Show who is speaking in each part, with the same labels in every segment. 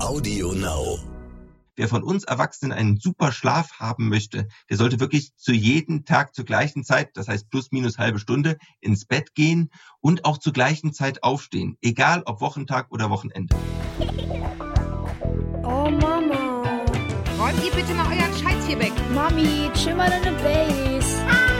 Speaker 1: Audio Now.
Speaker 2: Wer von uns Erwachsenen einen super Schlaf haben möchte, der sollte wirklich zu jedem Tag zur gleichen Zeit, das heißt plus minus halbe Stunde, ins Bett gehen und auch zur gleichen Zeit aufstehen, egal ob Wochentag oder Wochenende.
Speaker 3: Oh Mama.
Speaker 4: Räumt ihr bitte mal euren Scheiß hier weg.
Speaker 3: Mami, chill mal deine Base.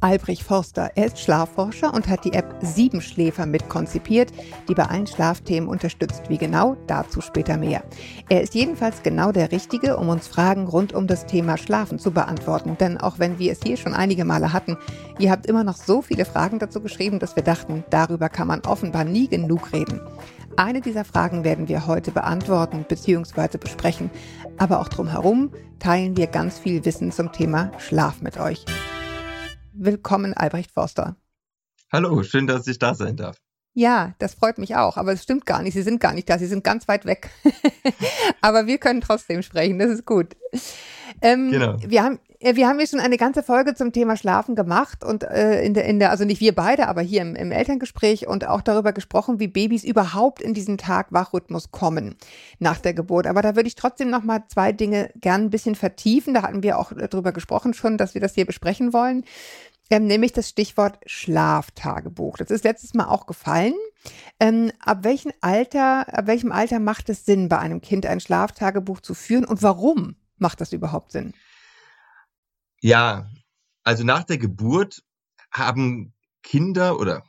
Speaker 5: Albrecht Forster. Er ist Schlafforscher und hat die App Siebenschläfer mit konzipiert, die bei allen Schlafthemen unterstützt. Wie genau, dazu später mehr. Er ist jedenfalls genau der Richtige, um uns Fragen rund um das Thema Schlafen zu beantworten. Denn auch wenn wir es hier schon einige Male hatten, ihr habt immer noch so viele Fragen dazu geschrieben, dass wir dachten, darüber kann man offenbar nie genug reden. Eine dieser Fragen werden wir heute beantworten bzw. besprechen. Aber auch drumherum teilen wir ganz viel Wissen zum Thema Schlaf mit euch. Willkommen, Albrecht Forster.
Speaker 2: Hallo, schön, dass ich da sein darf.
Speaker 5: Ja, das freut mich auch, aber es stimmt gar nicht. Sie sind gar nicht da, Sie sind ganz weit weg. aber wir können trotzdem sprechen, das ist gut. Ähm, genau. Wir haben, wir haben ja schon eine ganze Folge zum Thema Schlafen gemacht und äh, in der, in der, also nicht wir beide, aber hier im, im Elterngespräch und auch darüber gesprochen, wie Babys überhaupt in diesen Tag-Wach-Rhythmus kommen nach der Geburt. Aber da würde ich trotzdem noch mal zwei Dinge gern ein bisschen vertiefen. Da hatten wir auch darüber gesprochen schon, dass wir das hier besprechen wollen. Ähm, nämlich das Stichwort Schlaftagebuch. Das ist letztes Mal auch gefallen. Ähm, ab welchem Alter, ab welchem Alter macht es Sinn, bei einem Kind ein Schlaftagebuch zu führen und warum macht das überhaupt Sinn?
Speaker 2: Ja, also nach der Geburt haben Kinder oder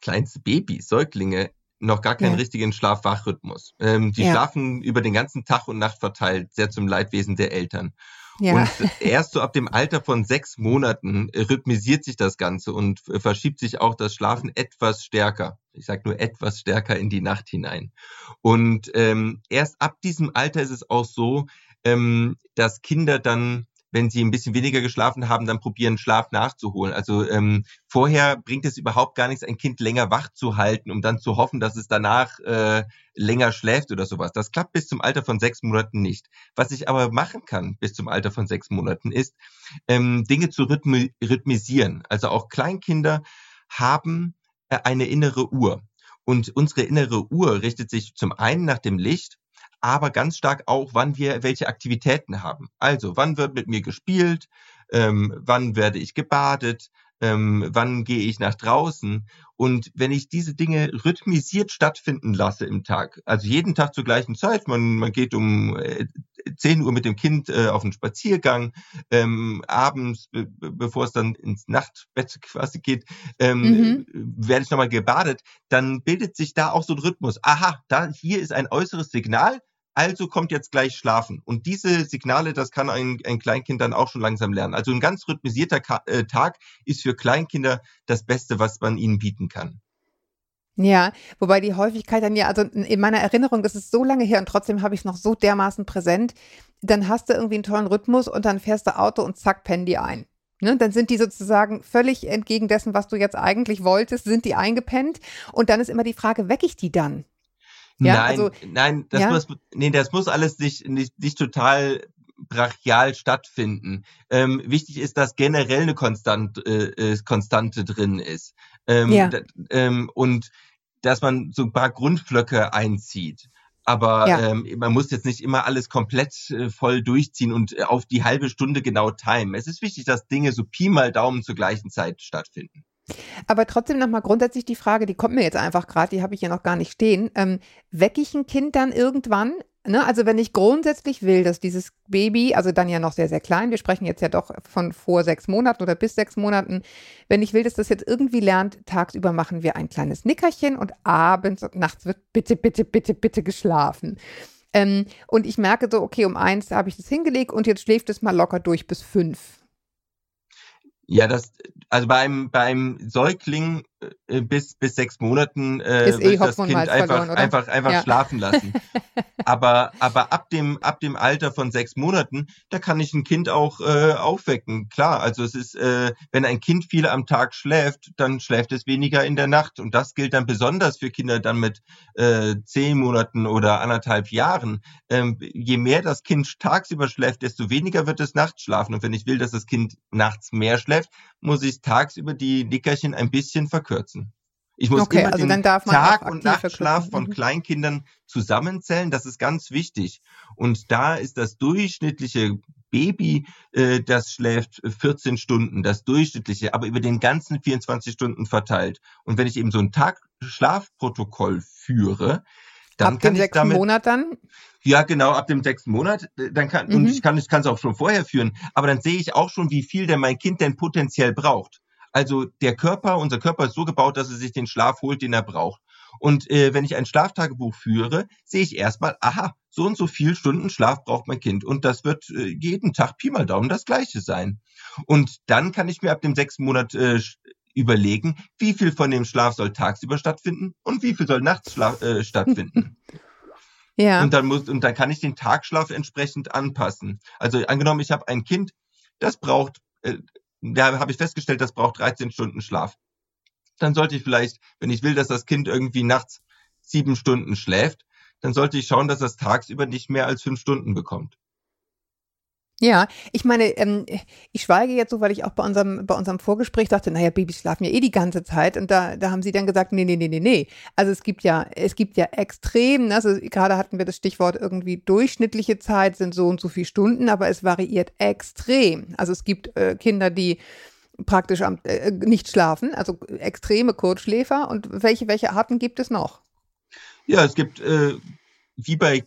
Speaker 2: kleinste Babys, Säuglinge noch gar keinen ja. richtigen Schlaf-Wach-Rhythmus. Ähm, die ja. schlafen über den ganzen Tag und Nacht verteilt, sehr zum Leidwesen der Eltern. Ja. Und erst so ab dem Alter von sechs Monaten rhythmisiert sich das Ganze und verschiebt sich auch das Schlafen etwas stärker. Ich sage nur etwas stärker in die Nacht hinein. Und ähm, erst ab diesem Alter ist es auch so, ähm, dass Kinder dann wenn sie ein bisschen weniger geschlafen haben, dann probieren, Schlaf nachzuholen. Also ähm, vorher bringt es überhaupt gar nichts, ein Kind länger wach zu halten, um dann zu hoffen, dass es danach äh, länger schläft oder sowas. Das klappt bis zum Alter von sechs Monaten nicht. Was ich aber machen kann bis zum Alter von sechs Monaten ist, ähm, Dinge zu rhythmi rhythmisieren. Also auch Kleinkinder haben äh, eine innere Uhr. Und unsere innere Uhr richtet sich zum einen nach dem Licht aber ganz stark auch, wann wir welche Aktivitäten haben. Also, wann wird mit mir gespielt, ähm, wann werde ich gebadet, ähm, wann gehe ich nach draußen. Und wenn ich diese Dinge rhythmisiert stattfinden lasse im Tag, also jeden Tag zur gleichen Zeit, man, man geht um äh, 10 Uhr mit dem Kind äh, auf einen Spaziergang, ähm, abends, be bevor es dann ins Nachtbett quasi geht, ähm, mhm. werde ich nochmal gebadet, dann bildet sich da auch so ein Rhythmus. Aha, da hier ist ein äußeres Signal, also kommt jetzt gleich schlafen. Und diese Signale, das kann ein, ein Kleinkind dann auch schon langsam lernen. Also ein ganz rhythmisierter Ka äh, Tag ist für Kleinkinder das Beste, was man ihnen bieten kann.
Speaker 5: Ja, wobei die Häufigkeit dann ja, also in meiner Erinnerung ist es so lange her und trotzdem habe ich es noch so dermaßen präsent. Dann hast du irgendwie einen tollen Rhythmus und dann fährst du Auto und zack, pennen die ein. Ne, dann sind die sozusagen völlig entgegen dessen, was du jetzt eigentlich wolltest, sind die eingepennt. Und dann ist immer die Frage, wecke ich die dann?
Speaker 2: Ja, nein, also, nein, das ja? muss, nee, das muss alles nicht, nicht, nicht total brachial stattfinden. Ähm, wichtig ist, dass generell eine Konstant, äh, äh Konstante drin ist. Ähm, ja. ähm, und dass man so ein paar Grundblöcke einzieht. Aber ja. ähm, man muss jetzt nicht immer alles komplett äh, voll durchziehen und äh, auf die halbe Stunde genau timen. Es ist wichtig, dass Dinge so Pi mal Daumen zur gleichen Zeit stattfinden.
Speaker 5: Aber trotzdem nochmal grundsätzlich die Frage, die kommt mir jetzt einfach gerade, die habe ich hier noch gar nicht stehen. Ähm, wecke ich ein Kind dann irgendwann? Ne? Also wenn ich grundsätzlich will, dass dieses Baby, also dann ja noch sehr, sehr klein, wir sprechen jetzt ja doch von vor sechs Monaten oder bis sechs Monaten, wenn ich will, dass das jetzt irgendwie lernt, tagsüber machen wir ein kleines Nickerchen und abends und nachts wird bitte, bitte, bitte, bitte geschlafen. Ähm, und ich merke so, okay, um eins habe ich das hingelegt und jetzt schläft es mal locker durch bis fünf.
Speaker 2: Ja, das, also beim, beim Säugling bis, bis sechs Monaten äh,
Speaker 5: Ist eh
Speaker 2: das Kind einfach,
Speaker 5: verloren,
Speaker 2: einfach, einfach
Speaker 5: Ja.
Speaker 2: schlafen lassen. aber, aber ab dem, ab dem Alter von sechs Monaten, da kann ich ein Kind auch äh, aufwecken. Klar, also es ist, äh, wenn ein Kind viel am Tag schläft, dann schläft es weniger in der Nacht. Und das gilt dann besonders für Kinder dann mit äh, zehn Monaten oder anderthalb Jahren. Ähm, je mehr das Kind tagsüber schläft, desto weniger wird es nachts schlafen. Und wenn ich will, dass das Kind nachts mehr schläft, muss ich tagsüber die Nickerchen ein bisschen verkürzen. Ich muss
Speaker 5: Okay,
Speaker 2: immer
Speaker 5: also
Speaker 2: den
Speaker 5: dann darf man
Speaker 2: Tag- und Nachtschlaf
Speaker 5: verkürzen.
Speaker 2: von
Speaker 5: Mhm.
Speaker 2: Kleinkindern zusammenzählen. Das ist ganz wichtig. Und da ist das durchschnittliche Baby, äh, das schläft 14 Stunden, das durchschnittliche, aber über den ganzen 24 Stunden verteilt. Und wenn ich eben so ein Tag-Schlafprotokoll führe, dann
Speaker 5: Ab
Speaker 2: kann
Speaker 5: dem
Speaker 2: ich
Speaker 5: sechsten
Speaker 2: damit
Speaker 5: Monat dann?
Speaker 2: ja, genau, ab dem sechsten Monat, äh, dann kann, und
Speaker 5: Mhm.
Speaker 2: ich kann, ich kann es auch schon vorher führen, aber dann sehe ich auch schon, wie viel denn mein Kind denn potenziell braucht. Also der Körper, unser Körper ist so gebaut, dass er sich den Schlaf holt, den er braucht. Und äh, wenn ich ein Schlaftagebuch führe, sehe ich erstmal, aha, so und so viel Stunden Schlaf braucht mein Kind. Und das wird äh, jeden Tag Pi mal Daumen das gleiche sein. Und dann kann ich mir ab dem sechsten Monat äh, überlegen, wie viel von dem Schlaf soll tagsüber stattfinden und wie viel soll nachts äh, stattfinden.
Speaker 5: Ja.
Speaker 2: Und dann muss und dann kann ich den Tagschlaf entsprechend anpassen. Also angenommen, ich habe ein Kind, das braucht, äh, da habe ich festgestellt, das braucht 13 Stunden Schlaf. Dann sollte ich vielleicht, wenn ich will, dass das Kind irgendwie nachts sieben Stunden schläft, dann sollte ich schauen, dass das tagsüber nicht mehr als fünf Stunden bekommt.
Speaker 5: Ja, ich meine, ähm, ich schweige jetzt so, weil ich auch bei unserem, bei unserem Vorgespräch dachte, naja, Babys schlafen ja eh die ganze Zeit. Und da, da haben sie dann gesagt, nee, nee, nee, nee, nee. Also es gibt ja, es gibt ja extrem, ne, also gerade hatten wir das Stichwort irgendwie durchschnittliche Zeit sind so und so viele Stunden, aber es variiert extrem. Also es gibt äh, Kinder, die praktisch am, äh, nicht schlafen, also extreme Kurzschläfer. Und welche, welche Arten gibt es noch?
Speaker 2: Ja, es gibt, äh, wie bei,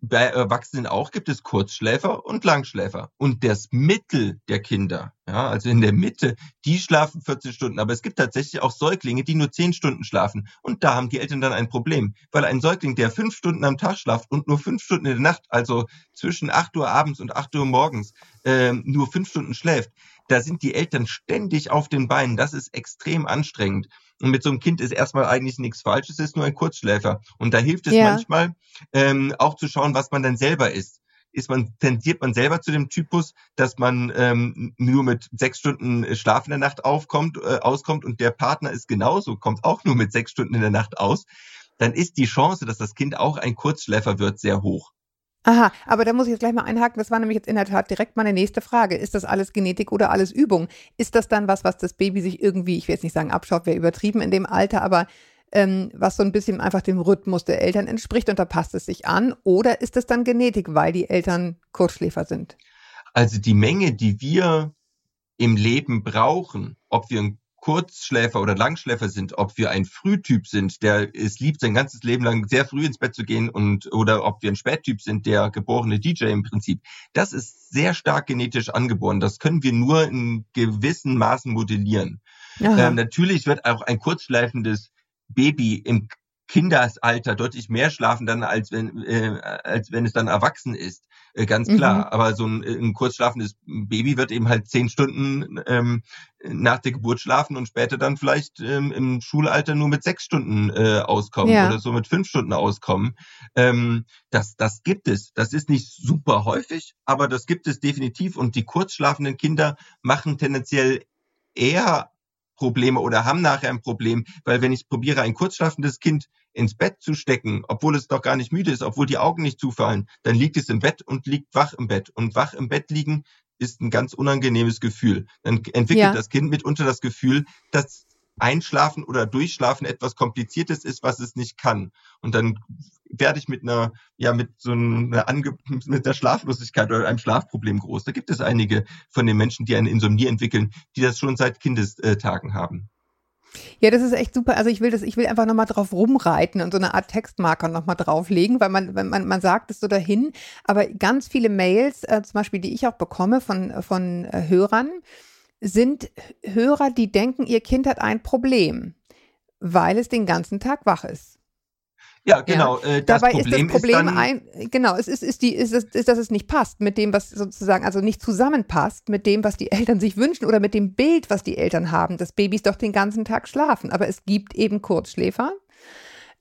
Speaker 2: bei Erwachsenen auch, gibt es Kurzschläfer und Langschläfer. Und das Mittel der Kinder, ja, also in der Mitte, die schlafen 14 Stunden. Aber es gibt tatsächlich auch Säuglinge, die nur 10 Stunden schlafen. Und da haben die Eltern dann ein Problem. Weil ein Säugling, der 5 Stunden am Tag schlaft und nur 5 Stunden in der Nacht, also zwischen 8 Uhr abends und 8 Uhr morgens, ähm, nur 5 Stunden schläft, da sind die Eltern ständig auf den Beinen. Das ist extrem anstrengend. Und mit so einem Kind ist erstmal eigentlich nichts falsch, es ist nur ein Kurzschläfer. Und da hilft es
Speaker 5: Ja.
Speaker 2: manchmal, ähm, auch zu schauen, was man dann selber ist. Ist man, tendiert man selber zu dem Typus, dass man ähm, nur mit sechs Stunden Schlaf in der Nacht aufkommt, äh, auskommt und der Partner ist genauso, kommt auch nur mit sechs Stunden in der Nacht aus, dann ist die Chance, dass das Kind auch ein Kurzschläfer wird, sehr hoch.
Speaker 5: Aha, aber da muss ich jetzt gleich mal einhaken. Das war nämlich jetzt in der Tat direkt meine nächste Frage. Ist das alles Genetik oder alles Übung? Ist das dann was, was das Baby sich irgendwie, ich will jetzt nicht sagen abschaut, wäre übertrieben in dem Alter, aber ähm, was so ein bisschen einfach dem Rhythmus der Eltern entspricht und da passt es sich an? Oder ist es dann Genetik, weil die Eltern Kurzschläfer sind?
Speaker 2: Also die Menge, die wir im Leben brauchen, ob wir ein Kurzschläfer oder Langschläfer sind, ob wir ein Frühtyp sind, der es liebt, sein ganzes Leben lang sehr früh ins Bett zu gehen und oder ob wir ein Spättyp sind, der geborene DJ im Prinzip, das ist sehr stark genetisch angeboren. Das können wir nur in gewissen Maßen modellieren. Ähm, natürlich wird auch ein kurzschleifendes Baby im Kindesalter deutlich mehr schlafen dann, als wenn, äh, als wenn es dann erwachsen ist. Äh, ganz klar.
Speaker 5: Mhm.
Speaker 2: Aber so ein, ein kurzschlafendes Baby wird eben halt zehn Stunden ähm, nach der Geburt schlafen und später dann vielleicht ähm, im Schulalter nur mit sechs Stunden äh, auskommen
Speaker 5: Ja.
Speaker 2: oder so mit fünf Stunden auskommen. Ähm, das, das gibt es. Das ist nicht super häufig, aber das gibt es definitiv. Und die kurzschlafenden Kinder machen tendenziell eher Probleme oder haben nachher ein Problem, weil wenn ich probiere, ein kurzschlafendes Kind ins Bett zu stecken, obwohl es doch gar nicht müde ist, obwohl die Augen nicht zufallen, dann liegt es im Bett und liegt wach im Bett. Und wach im Bett liegen ist ein ganz unangenehmes Gefühl. Dann entwickelt
Speaker 5: Ja.
Speaker 2: das Kind mitunter das Gefühl, dass Einschlafen oder Durchschlafen etwas Kompliziertes ist, was es nicht kann. Und dann werde ich mit einer, ja, mit so einer, Ange mit einer Schlaflosigkeit oder einem Schlafproblem groß. Da gibt es einige von den Menschen, die eine Insomnie entwickeln, die das schon seit Kindestagen haben.
Speaker 5: Ja, das ist echt super. Also ich will das, ich will einfach nochmal drauf rumreiten und so eine Art Textmarker nochmal drauflegen, weil man, man, man sagt es so dahin, aber ganz viele Mails, äh, zum Beispiel, die ich auch bekomme von, von äh, Hörern, sind Hörer, die denken, ihr Kind hat ein Problem, weil es den ganzen Tag wach ist.
Speaker 2: Ja, genau. Äh, das
Speaker 5: Dabei
Speaker 2: Problem
Speaker 5: ist das Problem
Speaker 2: ist dann,
Speaker 5: ein, genau, es ist, ist die, ist, es- ist, dass es nicht passt mit dem, was sozusagen, also nicht zusammenpasst mit dem, was die Eltern sich wünschen oder mit dem Bild, was die Eltern haben, dass Babys doch den ganzen Tag schlafen. Aber es gibt eben Kurzschläfer.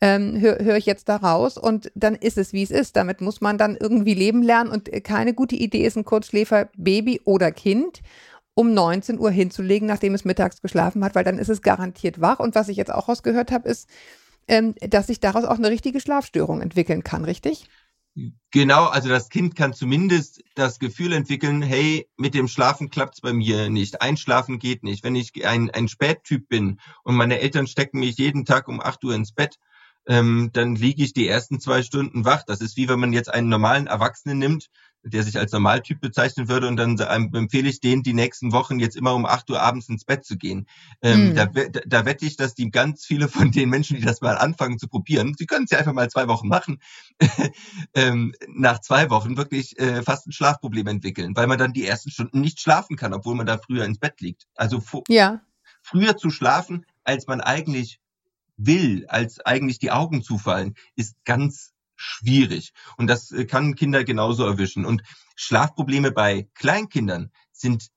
Speaker 5: Ähm, Höre hör ich jetzt da raus und dann ist es, wie es ist. Damit muss man dann irgendwie leben lernen und keine gute Idee ist, ein Kurzschläfer Baby oder Kind um 19 Uhr hinzulegen, nachdem es mittags geschlafen hat, weil dann ist es garantiert wach. Und was ich jetzt auch rausgehört habe, ist, ähm, dass sich daraus auch eine richtige Schlafstörung entwickeln kann, richtig?
Speaker 2: Genau, also das Kind kann zumindest das Gefühl entwickeln, hey, mit dem Schlafen klappt's bei mir nicht. Einschlafen geht nicht. Wenn ich ein, ein Spättyp bin und meine Eltern stecken mich jeden Tag um 8 Uhr ins Bett, ähm, dann liege ich die ersten zwei Stunden wach. Das ist wie wenn man jetzt einen normalen Erwachsenen nimmt, der sich als Normaltyp bezeichnen würde und dann ähm, empfehle ich denen, die nächsten Wochen jetzt immer um 8 Uhr abends ins Bett zu gehen. Ähm,
Speaker 5: Hm.
Speaker 2: da, we- da wette ich, dass die ganz viele von den Menschen, die das mal anfangen zu probieren, sie können es ja einfach mal zwei Wochen machen, ähm, nach zwei Wochen wirklich äh, fast ein Schlafproblem entwickeln, weil man dann die ersten Stunden nicht schlafen kann, obwohl man da früher ins Bett liegt. Also
Speaker 5: Ja.
Speaker 2: früher zu schlafen, als man eigentlich will, als eigentlich die Augen zufallen, ist ganz schwierig. Und das äh, kann Kinder genauso erwischen. Und Schlafprobleme bei Kleinkindern sind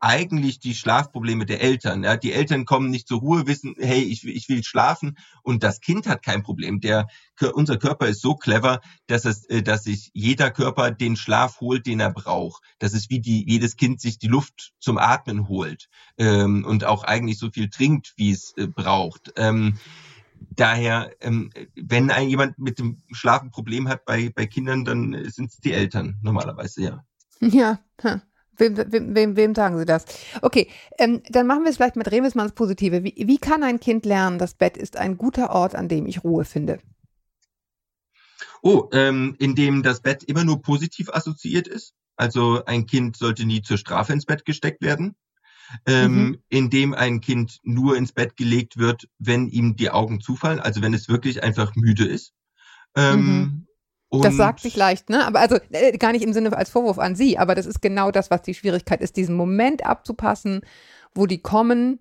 Speaker 2: eigentlich die Schlafprobleme der Eltern. Ja, die Eltern kommen nicht zur Ruhe, wissen, hey, ich, ich will schlafen und das Kind hat kein Problem. Der, unser Körper ist so clever, dass es, äh, dass sich jeder Körper den Schlaf holt, den er braucht. Das ist wie die, jedes Kind sich die Luft zum Atmen holt ähm, und auch eigentlich so viel trinkt, wie es äh, braucht. Ähm, daher, ähm, wenn ein jemand mit dem Schlafen ein Problem hat bei, bei Kindern, dann sind es die Eltern normalerweise, ja.
Speaker 5: Ja. hm. Wem, wem, wem, wem sagen Sie das? Okay, ähm, dann machen wir es vielleicht mit Remis mal Positive. Wie, wie kann ein Kind lernen, das Bett ist ein guter Ort, an dem ich Ruhe finde?
Speaker 2: Oh, ähm, in dem das Bett immer nur positiv assoziiert ist. Also ein Kind sollte nie zur Strafe ins Bett gesteckt werden. Ähm,
Speaker 5: Mhm.
Speaker 2: in dem ein Kind nur ins Bett gelegt wird, wenn ihm die Augen zufallen, also wenn es wirklich einfach müde ist. Ähm,
Speaker 5: Das
Speaker 2: und-
Speaker 5: sagt sich leicht, ne? Aber also äh, gar nicht im Sinne als Vorwurf an Sie, aber das ist genau das, was die Schwierigkeit ist, diesen Moment abzupassen, wo die kommen.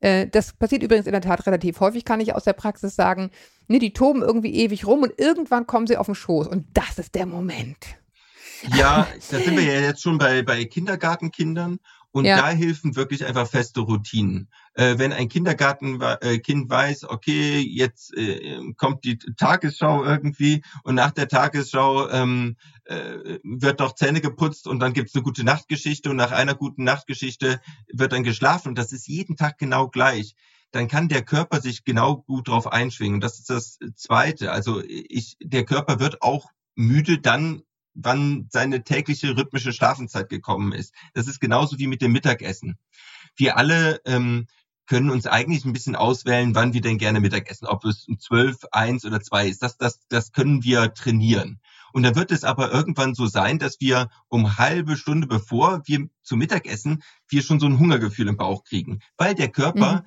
Speaker 5: Äh, das passiert übrigens in der Tat relativ häufig, kann ich aus der Praxis sagen. Ne, die toben irgendwie ewig rum und irgendwann kommen sie auf den Schoß und das ist der Moment.
Speaker 2: Ja, da sind wir ja jetzt schon bei, bei Kindergartenkindern und
Speaker 5: Ja.
Speaker 2: da helfen wirklich einfach feste Routinen. Äh, wenn ein Kindergartenkind äh, weiß, okay, jetzt äh, kommt die Tagesschau irgendwie und nach der Tagesschau ähm, äh, wird noch Zähne geputzt und dann gibt's eine gute Nachtgeschichte und nach einer guten Nachtgeschichte wird dann geschlafen und das ist jeden Tag genau gleich dann kann der Körper sich genau gut drauf einschwingen. Und das ist das Zweite. Also ich, der Körper wird auch müde dann, wann seine tägliche rhythmische Schlafenszeit gekommen ist. Das ist genauso wie mit dem Mittagessen. Wir alle ähm, können uns eigentlich ein bisschen auswählen, wann wir denn gerne Mittagessen, ob es um 12, 1 oder 2 ist. Das, das, das können wir trainieren. Und dann wird es aber irgendwann so sein, dass wir um halbe Stunde bevor wir zum Mittagessen, wir schon so ein Hungergefühl im Bauch kriegen, weil der Körper
Speaker 5: Mhm.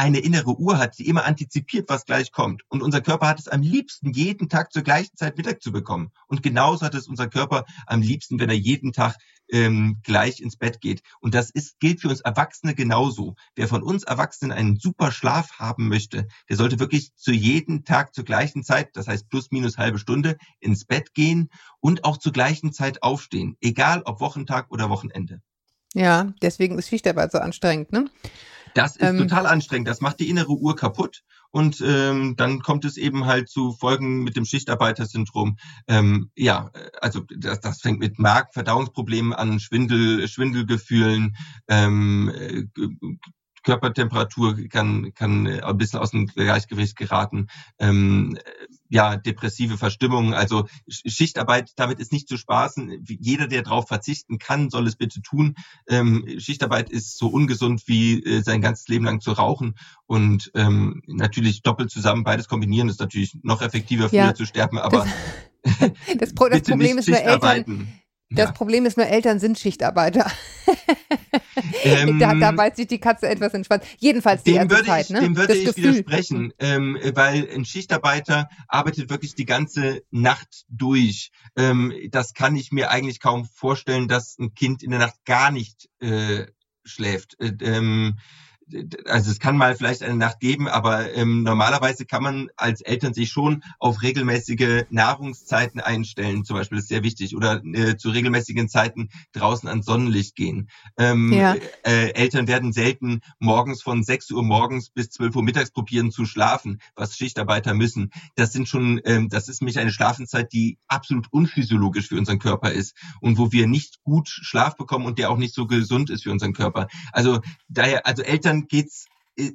Speaker 2: Eine innere Uhr hat, die immer antizipiert, was gleich kommt. Und unser Körper hat es am liebsten, jeden Tag zur gleichen Zeit Mittag zu bekommen. Und genauso hat es unser Körper am liebsten, wenn er jeden Tag ähm, gleich ins Bett geht. Und das ist, gilt für uns Erwachsene genauso. Wer von uns Erwachsenen einen super Schlaf haben möchte, der sollte wirklich zu jedem Tag zur gleichen Zeit, das heißt plus minus halbe Stunde, ins Bett gehen und auch zur gleichen Zeit aufstehen. Egal ob Wochentag oder Wochenende.
Speaker 5: Ja, deswegen ist Schichtarbeit so anstrengend, ne?
Speaker 2: Das ist
Speaker 5: Ähm.
Speaker 2: total anstrengend. Das macht die innere Uhr kaputt. Und ähm, dann kommt es eben halt zu Folgen mit dem Schichtarbeitersyndrom. Ähm, ja, also das, das fängt mit Magen-Verdauungsproblemen an, Schwindel, Schwindelgefühlen, ähm, äh, Körpertemperatur kann, kann äh, ein bisschen aus dem Gleichgewicht geraten. Ähm, äh, ja, depressive Verstimmung. Also Sch- Schichtarbeit, damit ist nicht zu spaßen. Jeder, der darauf verzichten kann, soll es bitte tun. Ähm, Schichtarbeit ist so ungesund wie äh, sein ganzes Leben lang zu rauchen. Und ähm, natürlich doppelt zusammen, beides kombinieren ist natürlich noch effektiver, früher
Speaker 5: Ja,
Speaker 2: zu sterben, aber
Speaker 5: Das, Pro das Problem ist nur Eltern. Das
Speaker 2: Ja.
Speaker 5: Problem ist nur, Eltern sind Schichtarbeiter.
Speaker 2: Ähm,
Speaker 5: da, da beißt sich die Katze etwas Schwanz. Jedenfalls die
Speaker 2: Dem würde,
Speaker 5: Zeit,
Speaker 2: ich,
Speaker 5: ne?
Speaker 2: dem würde
Speaker 5: das
Speaker 2: ich
Speaker 5: Gefühl.
Speaker 2: widersprechen, ähm, weil ein Schichtarbeiter arbeitet wirklich die ganze Nacht durch. Ähm, das kann ich mir eigentlich kaum vorstellen, dass ein Kind in der Nacht gar nicht äh, schläft. Äh, ähm, also es kann mal vielleicht eine Nacht geben, aber ähm, normalerweise kann man als Eltern sich schon auf regelmäßige Nahrungszeiten einstellen, zum Beispiel, das ist sehr wichtig, oder äh, zu regelmäßigen Zeiten draußen ans Sonnenlicht gehen. Ähm,
Speaker 5: Ja.
Speaker 2: äh, Eltern werden selten morgens von 6 Uhr morgens bis 12 Uhr mittags probieren zu schlafen, was Schichtarbeiter müssen. Das sind schon, ähm, das ist nämlich eine Schlafenszeit, die absolut unphysiologisch für unseren Körper ist und wo wir nicht gut Schlaf bekommen und der auch nicht so gesund ist für unseren Körper. Also daher, also Eltern geht's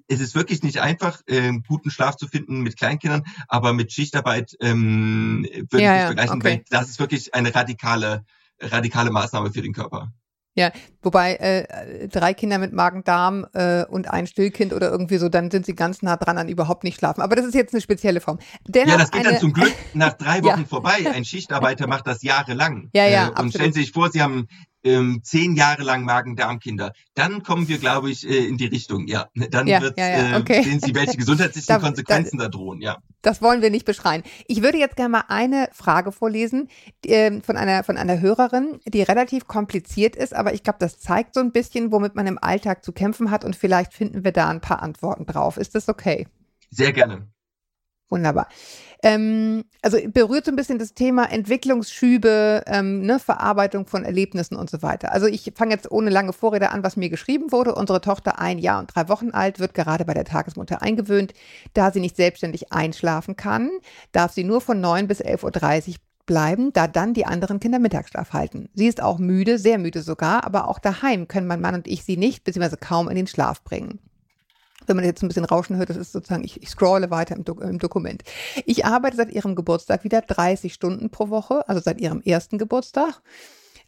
Speaker 2: es ist wirklich nicht einfach, ähm, guten Schlaf zu finden mit Kleinkindern, aber mit Schichtarbeit ähm, würde
Speaker 5: Ja,
Speaker 2: ich
Speaker 5: ja,
Speaker 2: das vergleichen,
Speaker 5: okay.
Speaker 2: weil das ist wirklich eine radikale, radikale Maßnahme für den Körper.
Speaker 5: Ja, wobei äh, drei Kinder mit Magen-Darm äh, und ein Stillkind oder irgendwie so, dann sind sie ganz nah dran an überhaupt nicht schlafen. Aber das ist jetzt eine spezielle Form. Dennoch
Speaker 2: Ja, das geht
Speaker 5: eine,
Speaker 2: dann zum Glück nach drei
Speaker 5: Ja.
Speaker 2: Wochen vorbei. Ein Schichtarbeiter macht das jahrelang.
Speaker 5: Ja, ja,
Speaker 2: Äh, und
Speaker 5: absolut.
Speaker 2: stellen Sie sich vor, Sie haben ähm, zehn Jahre lang Magen-Darm-Kinder. Dann kommen wir, glaube ich, äh, in die Richtung. Ja, dann
Speaker 5: Ja,
Speaker 2: wird's,
Speaker 5: ja, ja,
Speaker 2: äh,
Speaker 5: okay.
Speaker 2: sehen Sie, welche gesundheitlichen
Speaker 5: Da-
Speaker 2: Konsequenzen da, drohen. Ja.
Speaker 5: Das wollen wir nicht beschreien. Ich würde jetzt gerne mal eine Frage vorlesen ähm, von, einer, von einer Hörerin, die relativ kompliziert ist, aber ich glaube, das zeigt so ein bisschen, womit man im Alltag zu kämpfen hat und vielleicht finden wir da ein paar Antworten drauf. Ist das okay?
Speaker 2: Sehr gerne.
Speaker 5: Wunderbar. Ähm, also berührt so ein bisschen das Thema Entwicklungsschübe, ähm, ne, Verarbeitung von Erlebnissen und so weiter. Also ich fange jetzt ohne lange Vorrede an, was mir geschrieben wurde. Unsere Tochter, ein Jahr und drei Wochen alt, wird gerade bei der Tagesmutter eingewöhnt. Da sie nicht selbstständig einschlafen kann, darf sie nur von 9 bis 11.30 Uhr bleiben, da dann die anderen Kinder Mittagsschlaf halten. Sie ist auch müde, sehr müde sogar, aber auch daheim können mein Mann und ich sie nicht, beziehungsweise kaum in den Schlaf bringen wenn man jetzt ein bisschen Rauschen hört, das ist sozusagen, ich, ich scrolle weiter im, Dok im Dokument. Ich arbeite seit ihrem Geburtstag wieder 30 Stunden pro Woche, also seit ihrem ersten Geburtstag.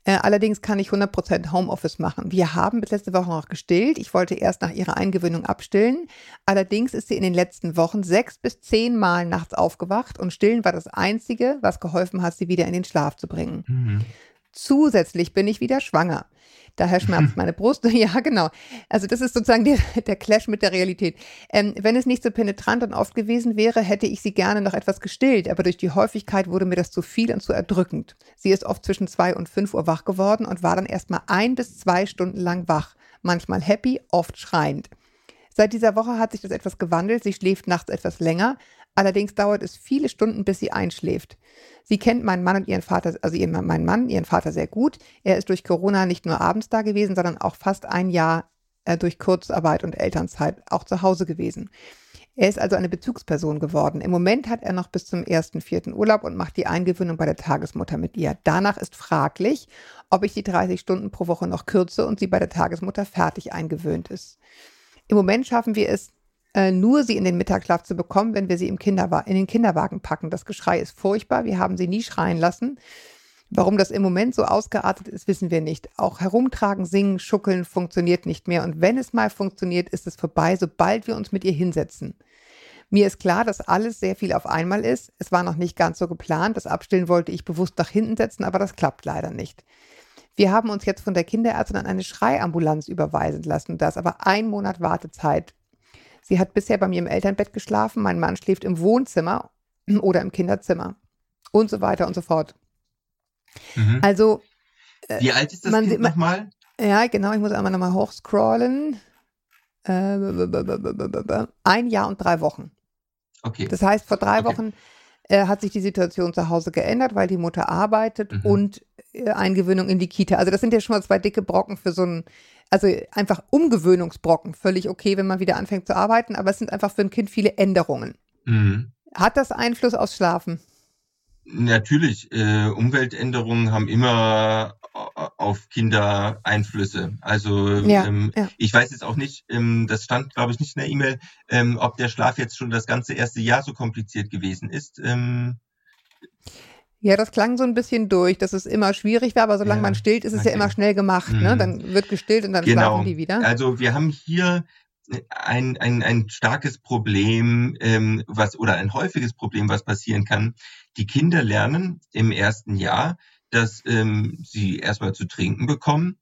Speaker 5: Äh, allerdings kann ich 100% Homeoffice machen. Wir haben bis letzte Woche noch gestillt. Ich wollte erst nach ihrer Eingewöhnung abstillen. Allerdings ist sie in den letzten Wochen sechs bis zehn Mal nachts aufgewacht und stillen war das Einzige, was geholfen hat, sie wieder in den Schlaf zu bringen.
Speaker 2: Mhm.
Speaker 5: Zusätzlich bin ich wieder schwanger. Daher schmerzt meine Brust. Ja, genau. Also das ist sozusagen der, der Clash mit der Realität. Ähm, wenn es nicht so penetrant und oft gewesen wäre, hätte ich sie gerne noch etwas gestillt, aber durch die Häufigkeit wurde mir das zu viel und zu erdrückend. Sie ist oft zwischen zwei und fünf Uhr wach geworden und war dann erstmal ein bis zwei Stunden lang wach. Manchmal happy, oft schreiend. Seit dieser Woche hat sich das etwas gewandelt. Sie schläft nachts etwas länger. Allerdings dauert es viele Stunden, bis sie einschläft. Sie kennt meinen Mann und ihren Vater, also ihren, meinen Mann, ihren Vater sehr gut. Er ist durch Corona nicht nur abends da gewesen, sondern auch fast ein Jahr äh, durch Kurzarbeit und Elternzeit auch zu Hause gewesen. Er ist also eine Bezugsperson geworden. Im Moment hat er noch bis zum ersten, vierten Urlaub und macht die Eingewöhnung bei der Tagesmutter mit ihr. Danach ist fraglich, ob ich die 30 Stunden pro Woche noch kürze und sie bei der Tagesmutter fertig eingewöhnt ist. Im Moment schaffen wir es, äh, nur sie in den Mittagsschlaf zu bekommen, wenn wir sie im Kinderwa in den Kinderwagen packen. Das Geschrei ist furchtbar. Wir haben sie nie schreien lassen. Warum das im Moment so ausgeartet ist, wissen wir nicht. Auch herumtragen, singen, schuckeln funktioniert nicht mehr. Und wenn es mal funktioniert, ist es vorbei, sobald wir uns mit ihr hinsetzen. Mir ist klar, dass alles sehr viel auf einmal ist. Es war noch nicht ganz so geplant. Das Abstillen wollte ich bewusst nach hinten setzen, aber das klappt leider nicht. Wir haben uns jetzt von der Kinderärztin an eine Schreiambulanz überweisen lassen. Da ist aber ein Monat Wartezeit. Sie hat bisher bei mir im Elternbett geschlafen. Mein Mann schläft im Wohnzimmer oder im Kinderzimmer. Und so weiter und so fort.
Speaker 2: Mhm.
Speaker 5: Also,
Speaker 2: Wie alt ist das
Speaker 5: man
Speaker 2: Kind nochmal?
Speaker 5: ja, genau, ich muss einmal nochmal hochscrollen. Äh, ein Jahr und drei Wochen.
Speaker 2: Okay.
Speaker 5: Das heißt, vor drei
Speaker 2: Okay.
Speaker 5: Wochen äh, hat sich die Situation zu Hause geändert, weil die Mutter arbeitet
Speaker 2: Mhm.
Speaker 5: und äh, Eingewöhnung in die Kita. Also das sind ja schon mal zwei dicke Brocken für so ein, also einfach Umgewöhnungsbrocken. Völlig okay, wenn man wieder anfängt zu arbeiten, aber es sind einfach für ein Kind viele Änderungen.
Speaker 2: Mhm.
Speaker 5: Hat das Einfluss aufs Schlafen?
Speaker 2: Natürlich, äh, Umweltänderungen haben immer äh, auf Kinder Einflüsse. Also
Speaker 5: Ja,
Speaker 2: ähm,
Speaker 5: ja.
Speaker 2: ich weiß jetzt auch nicht, ähm, das stand glaube ich nicht in der E-Mail, ähm, ob der Schlaf jetzt schon das ganze erste Jahr so kompliziert gewesen ist.
Speaker 5: Ja, das klang so ein bisschen durch, dass es immer schwierig war, aber solange
Speaker 2: Ja,
Speaker 5: man stillt, ist es ja
Speaker 2: okay.
Speaker 5: immer schnell gemacht. Ne?
Speaker 2: Mhm.
Speaker 5: Dann wird gestillt und dann
Speaker 2: Genau.
Speaker 5: schlafen die wieder.
Speaker 2: Also wir haben hier ein, ein, ein starkes Problem, ähm, was oder ein häufiges Problem, was passieren kann. Die Kinder lernen im ersten Jahr, dass ähm, sie erstmal zu trinken bekommen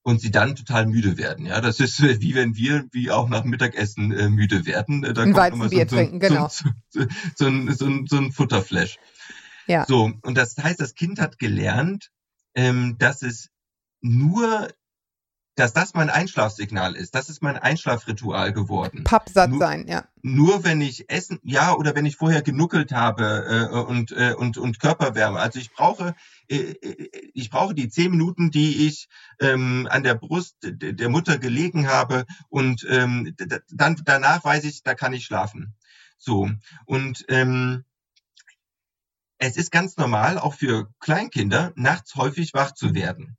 Speaker 2: und sie dann total müde werden. Ja, das ist äh, wie wenn wir wie auch nach Mittagessen äh, müde werden. Äh, Da
Speaker 5: Ein
Speaker 2: kommt
Speaker 5: Weizenbier trinken, genau.
Speaker 2: So, so, so, ein, so, ein, so ein Futterflash.
Speaker 5: Ja.
Speaker 2: So, und das heißt, das Kind hat gelernt, ähm, dass es nur dass das mein Einschlafsignal ist. Das ist mein Einschlafritual geworden.
Speaker 5: Pappsatt
Speaker 2: Nur-
Speaker 5: sein, ja.
Speaker 2: Nur wenn ich essen, ja, oder wenn ich vorher genuckelt habe äh, und, äh, und, und Körperwärme. Also ich brauche, äh, äh, ich brauche die zehn Minuten, die ich ähm, an der Brust der Mutter gelegen habe und ähm, dann danach weiß ich, da kann ich schlafen. So und ähm, es ist ganz normal, auch für Kleinkinder, nachts häufig wach zu werden.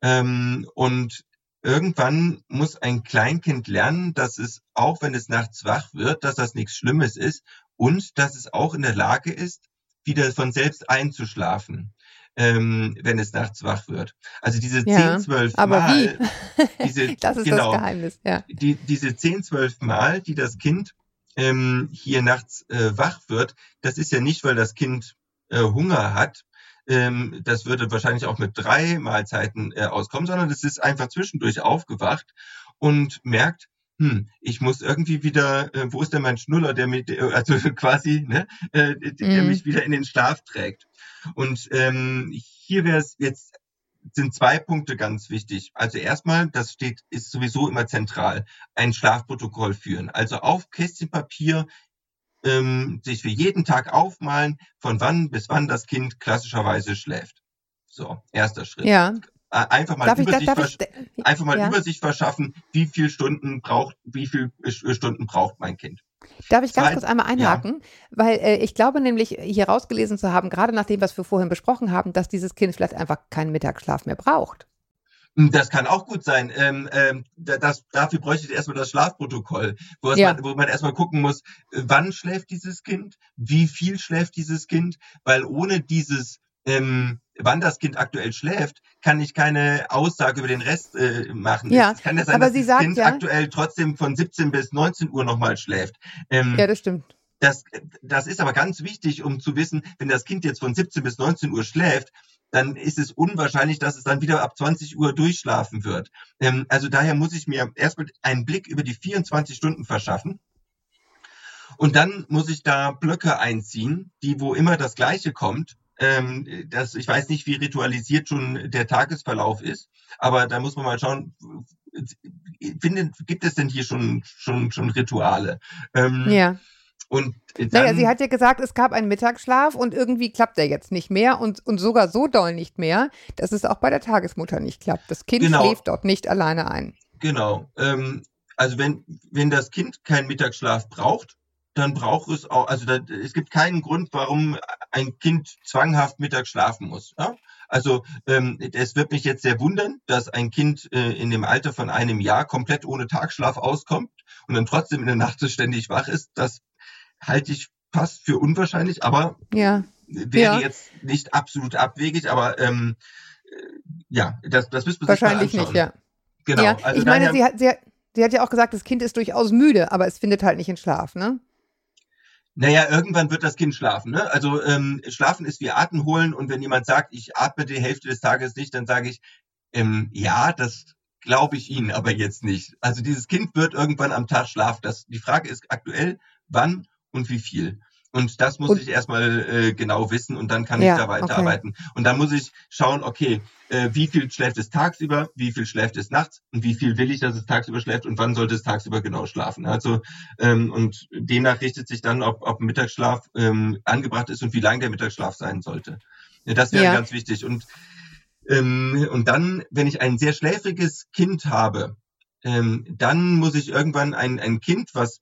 Speaker 2: Ähm, und irgendwann muss ein Kleinkind lernen, dass es, auch wenn es nachts wach wird, dass das nichts Schlimmes ist und dass es auch in der Lage ist, wieder von selbst einzuschlafen, ähm, wenn es nachts wach wird. Also diese
Speaker 5: Ja,
Speaker 2: 10, 12
Speaker 5: Aber
Speaker 2: Mal,
Speaker 5: wie?
Speaker 2: diese,
Speaker 5: das ist
Speaker 2: genau,
Speaker 5: das Geheimnis, ja.
Speaker 2: die, diese 10, 12 Mal, die das Kind ähm, hier nachts äh, wach wird, das ist ja nicht, weil das Kind äh, Hunger hat. Ähm, das würde wahrscheinlich auch mit drei Mahlzeiten äh, auskommen, sondern es ist einfach zwischendurch aufgewacht und merkt, hm, ich muss irgendwie wieder, äh, wo ist denn mein Schnuller, der mich, also quasi, ne, äh, der,
Speaker 5: Mhm.
Speaker 2: mich wieder in den Schlaf trägt. Und ähm, hier wäre es jetzt sind zwei Punkte ganz wichtig. Also erstmal, das steht, ist sowieso immer zentral, ein Schlafprotokoll führen. Also auf Kästchen Papier ähm, sich für jeden Tag aufmalen, von wann bis wann das Kind klassischerweise schläft. So, erster Schritt.
Speaker 5: Ja.
Speaker 2: Äh, Einfach mal
Speaker 5: Darf ich, da-
Speaker 2: Übersicht,
Speaker 5: darf ich,
Speaker 2: versch- einfach mal
Speaker 5: ja.
Speaker 2: Übersicht verschaffen, wie viel Stunden braucht, wie viel äh, Stunden braucht mein Kind.
Speaker 5: Darf ich ganz
Speaker 2: Zwei-
Speaker 5: kurz einmal einhaken? Weil äh, ich glaube nämlich, hier rausgelesen zu haben, gerade nach dem, was wir vorhin besprochen haben, dass dieses Kind vielleicht einfach keinen Mittagsschlaf mehr braucht.
Speaker 2: Das kann auch gut sein. Ähm, ähm, da- das, dafür bräuchte ich erstmal das Schlafprotokoll, wo,
Speaker 5: Ja.
Speaker 2: man, wo man erstmal gucken muss, äh, wann schläft dieses Kind, wie viel schläft dieses Kind, weil ohne dieses, ähm, wann das Kind aktuell schläft, kann ich keine Aussage über den Rest äh, machen.
Speaker 5: Ja,
Speaker 2: es kann ja sein,
Speaker 5: aber
Speaker 2: dass
Speaker 5: sie
Speaker 2: das
Speaker 5: sagt
Speaker 2: Kind
Speaker 5: ja-
Speaker 2: aktuell trotzdem von 17 bis 19 Uhr nochmal schläft. Ähm,
Speaker 5: Ja, das stimmt.
Speaker 2: das, das ist aber ganz wichtig, um zu wissen, wenn das Kind jetzt von 17 bis 19 Uhr schläft, dann ist es unwahrscheinlich, dass es dann wieder ab 20 Uhr durchschlafen wird. Ähm, also daher muss ich mir erstmal einen Blick über die 24 Stunden verschaffen. Und dann muss ich da Blöcke einziehen, die wo immer das Gleiche kommt. Ähm, das, ich weiß nicht, wie ritualisiert schon der Tagesverlauf ist, aber da muss man mal schauen, findet, gibt es denn hier schon, schon, schon Rituale? Ähm,
Speaker 5: Ja.
Speaker 2: Und dann,
Speaker 5: Naja, sie hat ja gesagt, es gab einen Mittagsschlaf und irgendwie klappt der jetzt nicht mehr und, und sogar so doll nicht mehr, dass es auch bei der Tagesmutter nicht klappt. Das Kind
Speaker 2: Genau.
Speaker 5: schläft dort nicht alleine ein.
Speaker 2: genau. Ähm, also wenn, wenn das Kind keinen Mittagsschlaf braucht, dann braucht es auch, also da, es gibt keinen Grund, warum ein Kind zwanghaft mittags schlafen muss. Ja? Also ähm, es wird mich jetzt sehr wundern, dass ein Kind äh, in dem Alter von einem Jahr komplett ohne Tagschlaf auskommt und dann trotzdem in der Nacht so ständig wach ist. Das halte ich fast für unwahrscheinlich, aber
Speaker 5: Ja.
Speaker 2: wäre
Speaker 5: Ja.
Speaker 2: jetzt nicht absolut abwegig, aber ähm, äh, ja, das, das müsste man sich
Speaker 5: Wahrscheinlich
Speaker 2: mal
Speaker 5: nicht,
Speaker 2: anschauen.
Speaker 5: ja.
Speaker 2: Genau.
Speaker 5: ja.
Speaker 2: also
Speaker 5: ich meine, sie hat, sie, hat, sie hat ja auch gesagt, das Kind ist durchaus müde, aber es findet halt nicht in Schlaf, ne?
Speaker 2: Naja, irgendwann wird das Kind schlafen. Ne? Also ähm, schlafen ist wie Atem holen und wenn jemand sagt, ich atme die Hälfte des Tages nicht, dann sage ich, ähm, ja, das glaube ich Ihnen aber jetzt nicht. Also dieses Kind wird irgendwann am Tag schlafen. Das, die Frage ist aktuell, wann und wie viel. Und das muss
Speaker 5: Und-
Speaker 2: ich erstmal äh, genau wissen und dann kann
Speaker 5: Ja,
Speaker 2: ich da weiterarbeiten. Und dann muss ich schauen, okay, äh, wie viel schläft es tagsüber, wie viel schläft es nachts und wie viel will ich, dass es tagsüber schläft und wann sollte es tagsüber genau schlafen. Also ähm, und demnach richtet sich dann, ob, ob Mittagsschlaf ähm, angebracht ist und wie lang der Mittagsschlaf sein sollte. Ja, das wäre
Speaker 5: Ja.
Speaker 2: ganz wichtig. Und, ähm, und dann, wenn ich ein sehr schläfriges Kind habe, ähm, dann muss ich irgendwann ein, ein Kind, was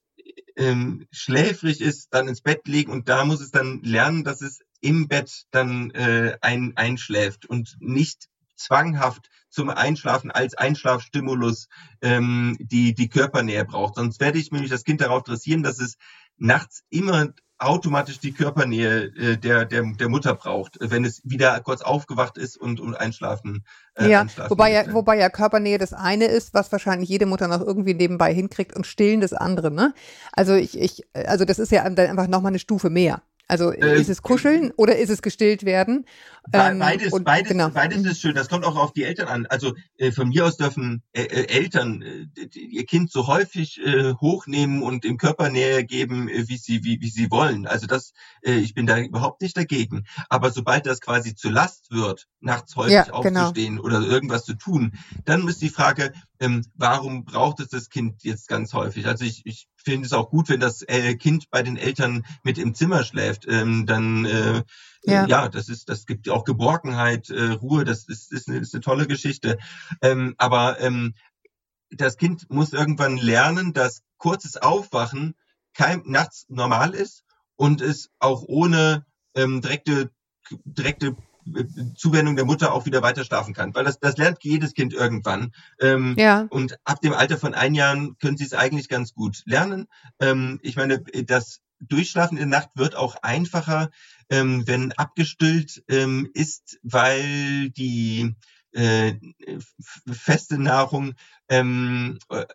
Speaker 2: ähm, schläfrig ist, dann ins Bett legen und da muss es dann lernen, dass es im Bett dann äh, ein, einschläft und nicht zwanghaft zum Einschlafen als Einschlafstimulus ähm, die, die Körpernähe braucht. Sonst werde ich nämlich das Kind darauf dressieren, dass es nachts immer automatisch die Körpernähe äh, der, der, der Mutter braucht, wenn es wieder kurz aufgewacht ist und, und einschlafen. Äh,
Speaker 5: ja,
Speaker 2: einschlafen
Speaker 5: wobei ja, wobei ja Körpernähe das eine ist, was wahrscheinlich jede Mutter noch irgendwie nebenbei hinkriegt und stillen das andere, ne? Also ich, ich, also das ist ja dann einfach nochmal eine Stufe mehr. Also
Speaker 2: Äh,
Speaker 5: ist es kuscheln oder ist es gestillt werden? Ähm,
Speaker 2: Beides,
Speaker 5: und-
Speaker 2: beides,
Speaker 5: genau.
Speaker 2: beides ist schön. Das kommt auch auf die Eltern an. Also äh, von mir aus dürfen äh, äh, Eltern äh, ihr Kind so häufig äh, hochnehmen und im Körper näher geben, wie sie wie, wie sie wollen. Also das, ich bin da überhaupt nicht dagegen. Aber sobald das quasi zur Last wird, nachts häufig
Speaker 5: Ja, genau.
Speaker 2: aufzustehen oder irgendwas zu tun, dann ist die Frage, ähm, warum braucht es das Kind jetzt ganz häufig? Also ich, ich finde es auch gut, wenn das äh, Kind bei den Eltern mit im Zimmer schläft. Ähm, dann äh,
Speaker 5: Ja.
Speaker 2: ja. das ist, das gibt auch Geborgenheit, äh, Ruhe. Das ist, ist, eine, ist eine tolle Geschichte. Ähm, aber ähm, das Kind muss irgendwann lernen, dass kurzes Aufwachen kein, nachts normal ist und es auch ohne ähm, direkte, direkte Zuwendung der Mutter auch wieder weiter schlafen kann. Weil das, das lernt jedes Kind irgendwann. Ähm,
Speaker 5: Ja,
Speaker 2: und ab dem Alter von ein Jahren können sie es eigentlich ganz gut lernen. Ähm, ich meine, das Durchschlafen in der Nacht wird auch einfacher, ähm, wenn abgestillt ähm, ist, weil die äh, feste Nahrung ähm, äh,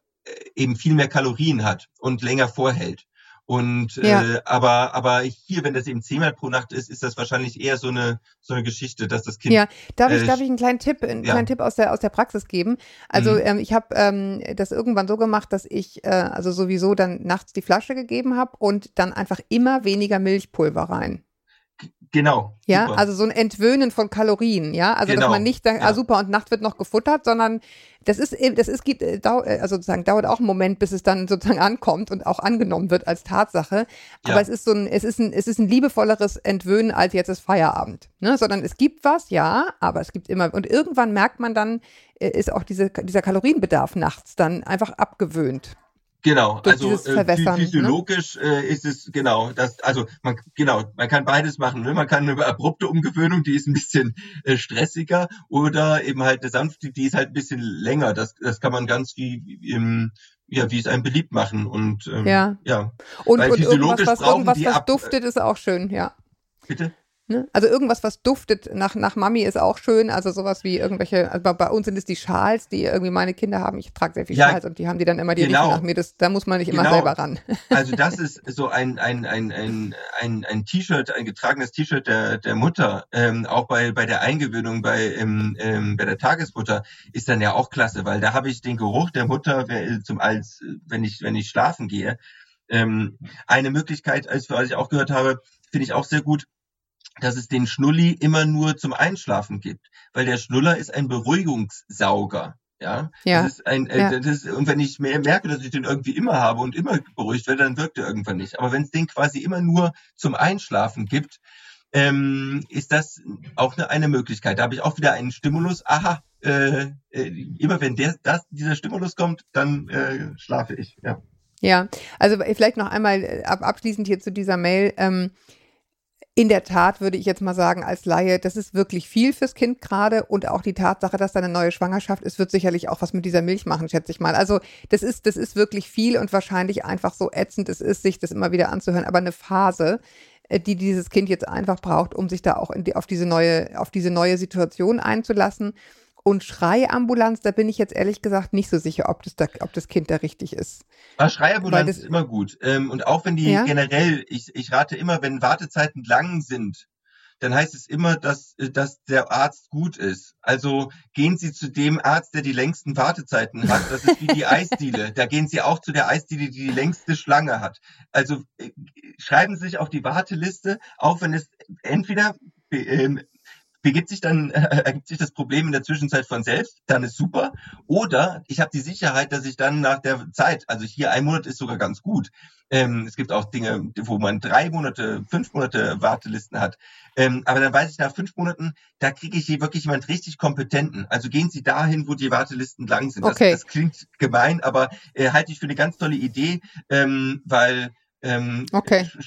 Speaker 2: eben viel mehr Kalorien hat und länger vorhält. Und
Speaker 5: Ja.
Speaker 2: äh, aber aber hier, wenn das eben zehnmal pro Nacht ist, ist das wahrscheinlich eher so eine so eine Geschichte, dass das Kind
Speaker 5: Ja, darf ich,
Speaker 2: Äh,
Speaker 5: darf ich einen kleinen Tipp, einen
Speaker 2: ja.
Speaker 5: kleinen Tipp aus der, aus der Praxis geben? Also
Speaker 2: Mhm.
Speaker 5: ähm, ich habe ähm, das irgendwann so gemacht, dass ich äh, also sowieso dann nachts die Flasche gegeben habe und dann einfach immer weniger Milchpulver rein.
Speaker 2: Genau
Speaker 5: Ja,
Speaker 2: super.
Speaker 5: also so ein Entwöhnen von Kalorien, ja, also dass
Speaker 2: Genau,
Speaker 5: man nicht sagt, ah super und Nacht wird noch gefuttert, sondern das ist eben, das ist gibt äh, äh, also sozusagen dauert auch einen Moment, bis es dann sozusagen ankommt und auch angenommen wird als Tatsache. Aber
Speaker 2: Ja.
Speaker 5: es ist so ein, es ist ein, es ist ein liebevolleres Entwöhnen als jetzt ist Feierabend, ne? Sondern es gibt was, ja, aber es gibt immer und irgendwann merkt man dann äh, ist auch diese, dieser Kalorienbedarf nachts dann einfach abgewöhnt.
Speaker 2: Genau,
Speaker 5: durch
Speaker 2: also äh,
Speaker 5: ne?
Speaker 2: physiologisch äh, ist es genau das. Also man genau, man kann beides machen. Ne? Man kann eine abrupte Umgewöhnung, die ist ein bisschen äh, stressiger, oder eben halt eine sanfte, die ist halt ein bisschen länger. Das das kann man ganz wie, im ja wie es einem beliebt machen und ähm,
Speaker 5: Ja.
Speaker 2: ja
Speaker 5: Und,
Speaker 2: Weil
Speaker 5: und irgendwas, was, irgendwas, was
Speaker 2: ab-
Speaker 5: duftet, ist auch schön, ja.
Speaker 2: bitte.
Speaker 5: Ne? Also irgendwas, was duftet nach, nach Mami ist auch schön. Also sowas wie irgendwelche, also bei, uns sind es die Schals, die irgendwie meine Kinder haben. Ich trage sehr viel
Speaker 2: Ja,
Speaker 5: Schals und die haben die dann immer, die
Speaker 2: genau.
Speaker 5: riechen nach mir. Das, da muss man nicht immer
Speaker 2: Genau.
Speaker 5: selber ran.
Speaker 2: Also das ist so ein ein ein ein ein, ein T-Shirt, ein getragenes T-Shirt der der Mutter, ähm, auch bei bei der Eingewöhnung bei ähm, ähm, bei der Tagesmutter ist dann ja auch klasse, weil da habe ich den Geruch der Mutter zum als wenn ich wenn ich schlafen gehe. Ähm, eine Möglichkeit, als was ich auch gehört habe, finde ich auch sehr gut, dass es den Schnulli immer nur zum Einschlafen gibt, weil der Schnuller ist ein Beruhigungssauger. Ja,
Speaker 5: Ja.
Speaker 2: das ist ein, äh,
Speaker 5: Ja.
Speaker 2: das und wenn ich merke, dass ich den irgendwie immer habe und immer beruhigt werde, dann wirkt er irgendwann nicht. Aber wenn es den quasi immer nur zum Einschlafen gibt, ähm, ist das auch eine, eine Möglichkeit. Da habe ich auch wieder einen Stimulus. Aha, äh, äh, immer wenn der, das, dieser Stimulus kommt, dann äh, schlafe ich. Ja.
Speaker 5: Ja, also vielleicht noch einmal äh, ab, abschließend hier zu dieser Mail. Ähm, in der Tat würde ich jetzt mal sagen, als Laie, das ist wirklich viel fürs Kind gerade und auch die Tatsache, dass da eine neue Schwangerschaft ist, wird sicherlich auch was mit dieser Milch machen, schätze ich mal. Also das ist, das ist wirklich viel und wahrscheinlich einfach so ätzend es ist, sich das immer wieder anzuhören, aber eine Phase, äh, die dieses Kind jetzt einfach braucht, um sich da auch die, auf diese neue, auf diese neue Situation einzulassen. Und Schreiambulanz, da bin ich jetzt ehrlich gesagt nicht so sicher, ob das, da, ob das Kind da richtig ist.
Speaker 2: Aber Schreiambulanz
Speaker 5: Weil das-
Speaker 2: ist immer gut. Ähm, und auch wenn die
Speaker 5: Ja?
Speaker 2: generell, ich, ich rate immer, wenn Wartezeiten lang sind, dann heißt es immer, dass, äh, dass der Arzt gut ist. Also gehen Sie zu dem Arzt, der die längsten Wartezeiten hat. Das ist wie die Eisdiele. Da gehen Sie auch zu der Eisdiele, die die längste Schlange hat. Also äh, schreiben Sie sich auf die Warteliste, auch wenn es entweder ähm, begibt sich dann äh, ergibt sich das Problem in der Zwischenzeit von selbst, dann ist super. Oder ich habe die Sicherheit, dass ich dann nach der Zeit, also hier ein Monat ist sogar ganz gut. Ähm, es gibt auch Dinge, wo man drei Monate, fünf Monate Wartelisten hat. Ähm, aber dann weiß ich nach fünf Monaten, da kriege ich hier wirklich jemand richtig Kompetenten. Also gehen Sie dahin, wo die Wartelisten lang sind.
Speaker 5: Okay.
Speaker 2: Das, das klingt gemein, aber äh, halte ich für eine ganz tolle Idee, ähm, weil ähm,
Speaker 5: Okay.
Speaker 2: Sch-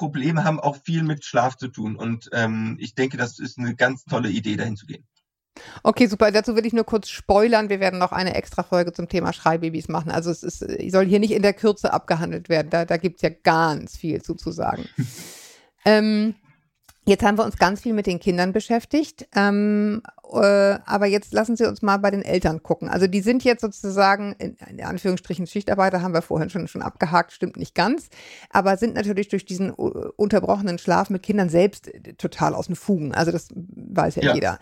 Speaker 2: Schreibprobleme haben auch viel mit Schlaf zu tun. Und ähm, ich denke, das ist eine ganz tolle Idee, dahin zu gehen.
Speaker 5: Okay, super. Dazu will ich nur kurz spoilern. Wir werden noch eine extra Folge zum Thema Schreibabys machen. Also es ist, äh, soll hier nicht in der Kürze abgehandelt werden. Da, da gibt es ja ganz viel zu, zu sagen. ähm, Jetzt haben wir uns ganz viel mit den Kindern beschäftigt, ähm, äh, aber jetzt lassen Sie uns mal bei den Eltern gucken. Also die sind jetzt sozusagen in, in Anführungsstrichen Schichtarbeiter, haben wir vorhin schon, schon abgehakt, stimmt nicht ganz, aber sind natürlich durch diesen uh, unterbrochenen Schlaf mit Kindern selbst äh, total aus den Fugen. Also das weiß ja, ja. jeder.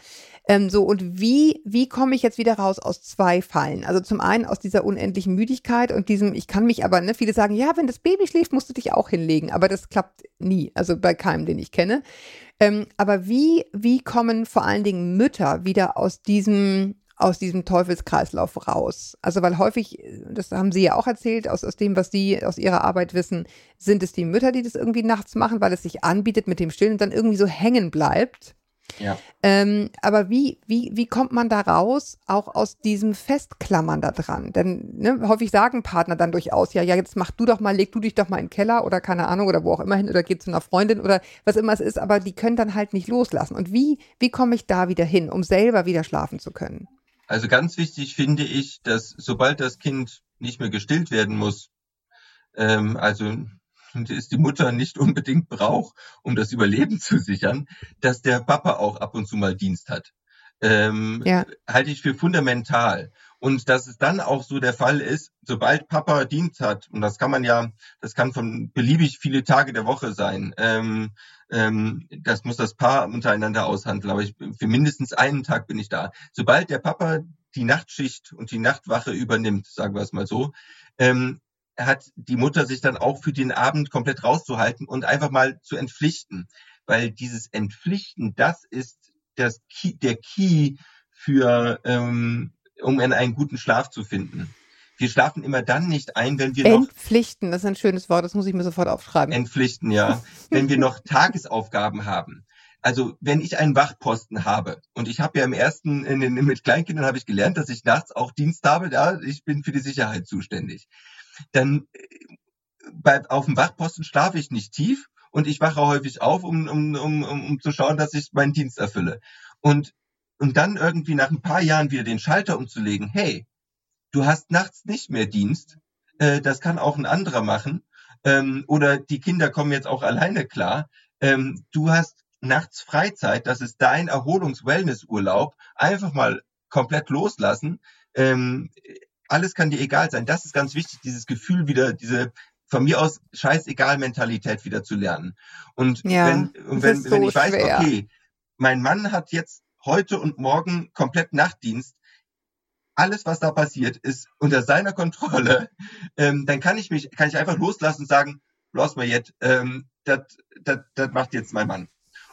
Speaker 5: Ähm, so, und wie, wie komme ich jetzt wieder raus aus zwei Fallen? Also zum einen aus dieser unendlichen Müdigkeit und diesem, ich kann mich aber, ne, viele sagen, ja, wenn das Baby schläft, musst du dich auch hinlegen, aber das klappt nie, also bei keinem, den ich kenne. Ähm, aber wie, wie kommen vor allen Dingen Mütter wieder aus diesem, aus diesem Teufelskreislauf raus? Also, weil häufig, das haben Sie ja auch erzählt, aus, aus dem, was Sie aus Ihrer Arbeit wissen, sind es die Mütter, die das irgendwie nachts machen, weil es sich anbietet mit dem Stillen und dann irgendwie so hängen bleibt.
Speaker 2: Ja.
Speaker 5: Ähm, aber wie, wie, wie kommt man da raus, auch aus diesem Festklammern da dran? Denn ne, häufig sagen Partner dann durchaus, ja, ja, jetzt mach du doch mal, leg du dich doch mal in den Keller oder keine Ahnung oder wo auch immer hin oder geh zu einer Freundin oder was immer es ist, aber die können dann halt nicht loslassen. Und wie, wie komme ich da wieder hin, um selber wieder schlafen zu können?
Speaker 2: Also ganz wichtig finde ich, dass sobald das Kind nicht mehr gestillt werden muss, ähm, also es die Mutter nicht unbedingt braucht, um das Überleben zu sichern, dass der Papa auch ab und zu mal Dienst hat. Ähm, ja. Halte ich für fundamental. Und dass es dann auch so der Fall ist, sobald Papa Dienst hat, und das kann man ja, das kann von beliebig viele Tage der Woche sein, ähm, ähm, das muss das Paar untereinander aushandeln, aber ich, für mindestens einen Tag bin ich da. Sobald der Papa die Nachtschicht und die Nachtwache übernimmt, sagen wir es mal so, ähm, hat die Mutter sich dann auch für den Abend komplett rauszuhalten und einfach mal zu entpflichten. Weil dieses Entpflichten, das ist das Key, der Key für, ähm, um in einen guten Schlaf zu finden. Wir schlafen immer dann nicht ein, wenn wir
Speaker 5: Entpflichten, noch. Entpflichten, das ist ein schönes Wort, das muss ich mir sofort aufschreiben.
Speaker 2: Entpflichten, ja. wenn wir noch Tagesaufgaben haben. Also wenn ich einen Wachposten habe und ich habe ja im ersten in, in, mit Kleinkindern habe ich gelernt, dass ich nachts auch Dienst habe, ja, ich bin für die Sicherheit zuständig dann äh, bei, auf dem Wachposten schlafe ich nicht tief und ich wache häufig auf, um, um, um, um zu schauen, dass ich meinen Dienst erfülle. Und, und dann irgendwie nach ein paar Jahren wieder den Schalter umzulegen, hey, du hast nachts nicht mehr Dienst, äh, das kann auch ein anderer machen, ähm, oder die Kinder kommen jetzt auch alleine klar, ähm, du hast nachts Freizeit, das ist dein Erholungs-Wellness-Urlaub, einfach mal komplett loslassen. Ähm, alles kann dir egal sein. Das ist ganz wichtig, dieses Gefühl wieder, diese von mir aus scheißegal Mentalität wieder zu lernen. Und ja, wenn, und wenn, so wenn ich weiß, schwer. okay, mein Mann hat jetzt heute und morgen komplett Nachtdienst, alles, was da passiert, ist unter seiner Kontrolle, ähm, dann kann ich mich, kann ich einfach loslassen und sagen, los mal jetzt, ähm, das macht jetzt mein Mann.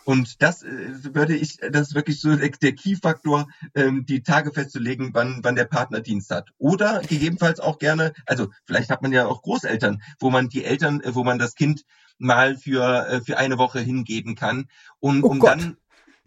Speaker 2: Und das äh, würde ich, das ist wirklich so der, der Key-Faktor, ähm, die Tage festzulegen, wann, wann der Partner Dienst hat. Oder gegebenenfalls auch gerne, also vielleicht hat man ja auch Großeltern, wo man die Eltern, äh, wo man das Kind mal für, äh, für eine Woche hingeben kann, und, oh um Gott. dann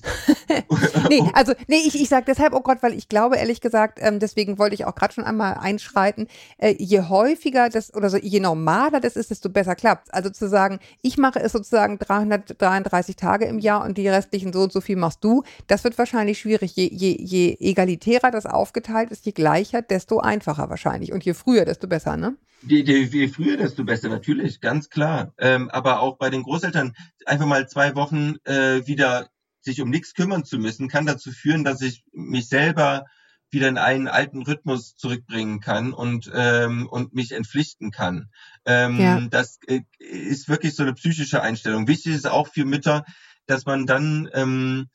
Speaker 5: nee, also nee, ich, ich sage deshalb, oh Gott, weil ich glaube, ehrlich gesagt, ähm, deswegen wollte ich auch gerade schon einmal einschreiten, äh, je häufiger das oder so, je normaler das ist, desto besser klappt Also zu sagen, ich mache es sozusagen 333 Tage im Jahr und die restlichen so und so viel machst du, das wird wahrscheinlich schwierig. Je, je, je egalitärer das aufgeteilt ist, je gleicher, desto einfacher wahrscheinlich. Und je früher, desto besser, ne?
Speaker 2: Je, je, je früher, desto besser, natürlich, ganz klar. Ähm, aber auch bei den Großeltern einfach mal zwei Wochen äh, wieder sich um nichts kümmern zu müssen, kann dazu führen, dass ich mich selber wieder in einen alten Rhythmus zurückbringen kann und ähm, und mich entpflichten kann. Ähm, ja. Das äh, ist wirklich so eine psychische Einstellung. Wichtig ist auch für Mütter, dass man dann ähm,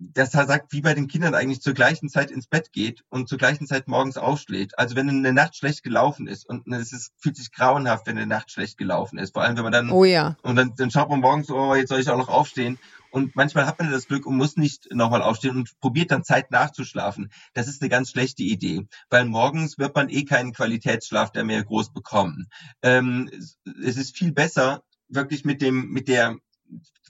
Speaker 2: dass er sagt, wie bei den Kindern eigentlich zur gleichen Zeit ins Bett geht und zur gleichen Zeit morgens aufschlägt. Also wenn eine Nacht schlecht gelaufen ist und es ist, fühlt sich grauenhaft, wenn eine Nacht schlecht gelaufen ist. Vor allem, wenn man dann,
Speaker 5: oh ja.
Speaker 2: und dann, dann schaut man morgens, oh, jetzt soll ich auch noch aufstehen. Und manchmal hat man das Glück und muss nicht nochmal aufstehen und probiert dann Zeit nachzuschlafen. Das ist eine ganz schlechte Idee, weil morgens wird man eh keinen Qualitätsschlaf der mehr groß bekommen. Ähm, es ist viel besser, wirklich mit dem, mit der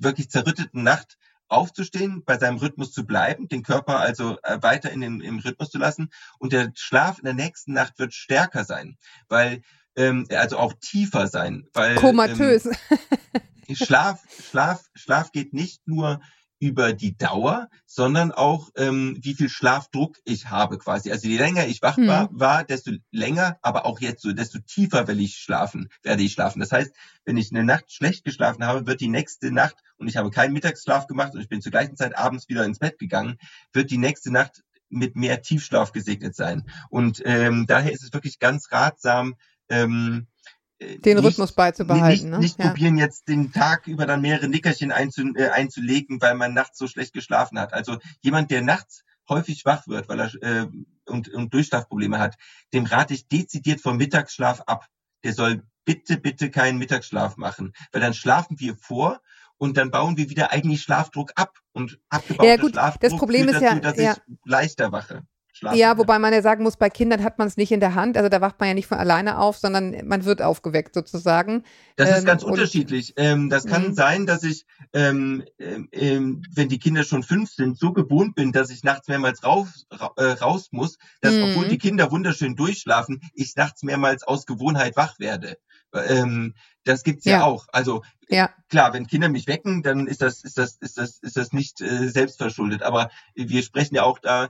Speaker 2: wirklich zerrütteten Nacht aufzustehen, bei seinem Rhythmus zu bleiben, den Körper also äh, weiter in den, im Rhythmus zu lassen und der Schlaf in der nächsten Nacht wird stärker sein, weil ähm, also auch tiefer sein, weil
Speaker 5: komatös.
Speaker 2: Ähm, Schlaf, Schlaf, Schlaf geht nicht nur über die Dauer, sondern auch ähm, wie viel Schlafdruck ich habe quasi. Also je länger ich wach war,
Speaker 5: Hm.
Speaker 2: war, desto länger, aber auch jetzt so, desto tiefer will ich schlafen, werde ich schlafen. Das heißt, wenn ich eine Nacht schlecht geschlafen habe, wird die nächste Nacht und ich habe keinen Mittagsschlaf gemacht und ich bin zur gleichen Zeit abends wieder ins Bett gegangen, wird die nächste Nacht mit mehr Tiefschlaf gesegnet sein. Und ähm, daher ist es wirklich ganz ratsam, ähm, äh,
Speaker 5: Den
Speaker 2: nicht-
Speaker 5: Rhythmus beizubehalten,
Speaker 2: Nicht,
Speaker 5: ne?
Speaker 2: nicht
Speaker 5: Ja.
Speaker 2: probieren, jetzt den Tag über dann mehrere Nickerchen einzu, äh, einzulegen, weil man nachts so schlecht geschlafen hat. Also jemand, der nachts häufig wach wird, weil er äh, und, und Durchschlafprobleme hat, dem rate ich dezidiert vom Mittagsschlaf ab. Der soll bitte, bitte keinen Mittagsschlaf machen, weil dann schlafen wir vor und dann bauen wir wieder eigentlich Schlafdruck ab und abgebauter
Speaker 5: Ja, gut, das
Speaker 2: Schlafdruck
Speaker 5: Problem
Speaker 2: führt
Speaker 5: ist ja-
Speaker 2: dazu, dass
Speaker 5: ja.
Speaker 2: ich leichter wache. Schlafe.
Speaker 5: Ja, wobei man ja sagen muss, bei Kindern hat man es nicht in der Hand. Also da wacht man ja nicht von alleine auf, sondern man wird aufgeweckt sozusagen.
Speaker 2: Das
Speaker 5: Ähm,
Speaker 2: ist ganz
Speaker 5: und-
Speaker 2: unterschiedlich. Ähm, das kann
Speaker 5: Mhm.
Speaker 2: sein, dass ich, ähm, ähm, ähm, wenn die Kinder schon fünf sind, so gewohnt bin, dass ich nachts mehrmals raus, ra äh, raus muss, dass
Speaker 5: Mhm.
Speaker 2: obwohl die Kinder wunderschön durchschlafen, ich nachts mehrmals aus Gewohnheit wach werde. Ähm, das gibt's ja.
Speaker 5: Ja.
Speaker 2: auch. Also
Speaker 5: Ja.
Speaker 2: klar, wenn Kinder mich wecken, dann ist das, ist das, ist das, ist das nicht äh, selbstverschuldet. Aber wir sprechen ja auch da,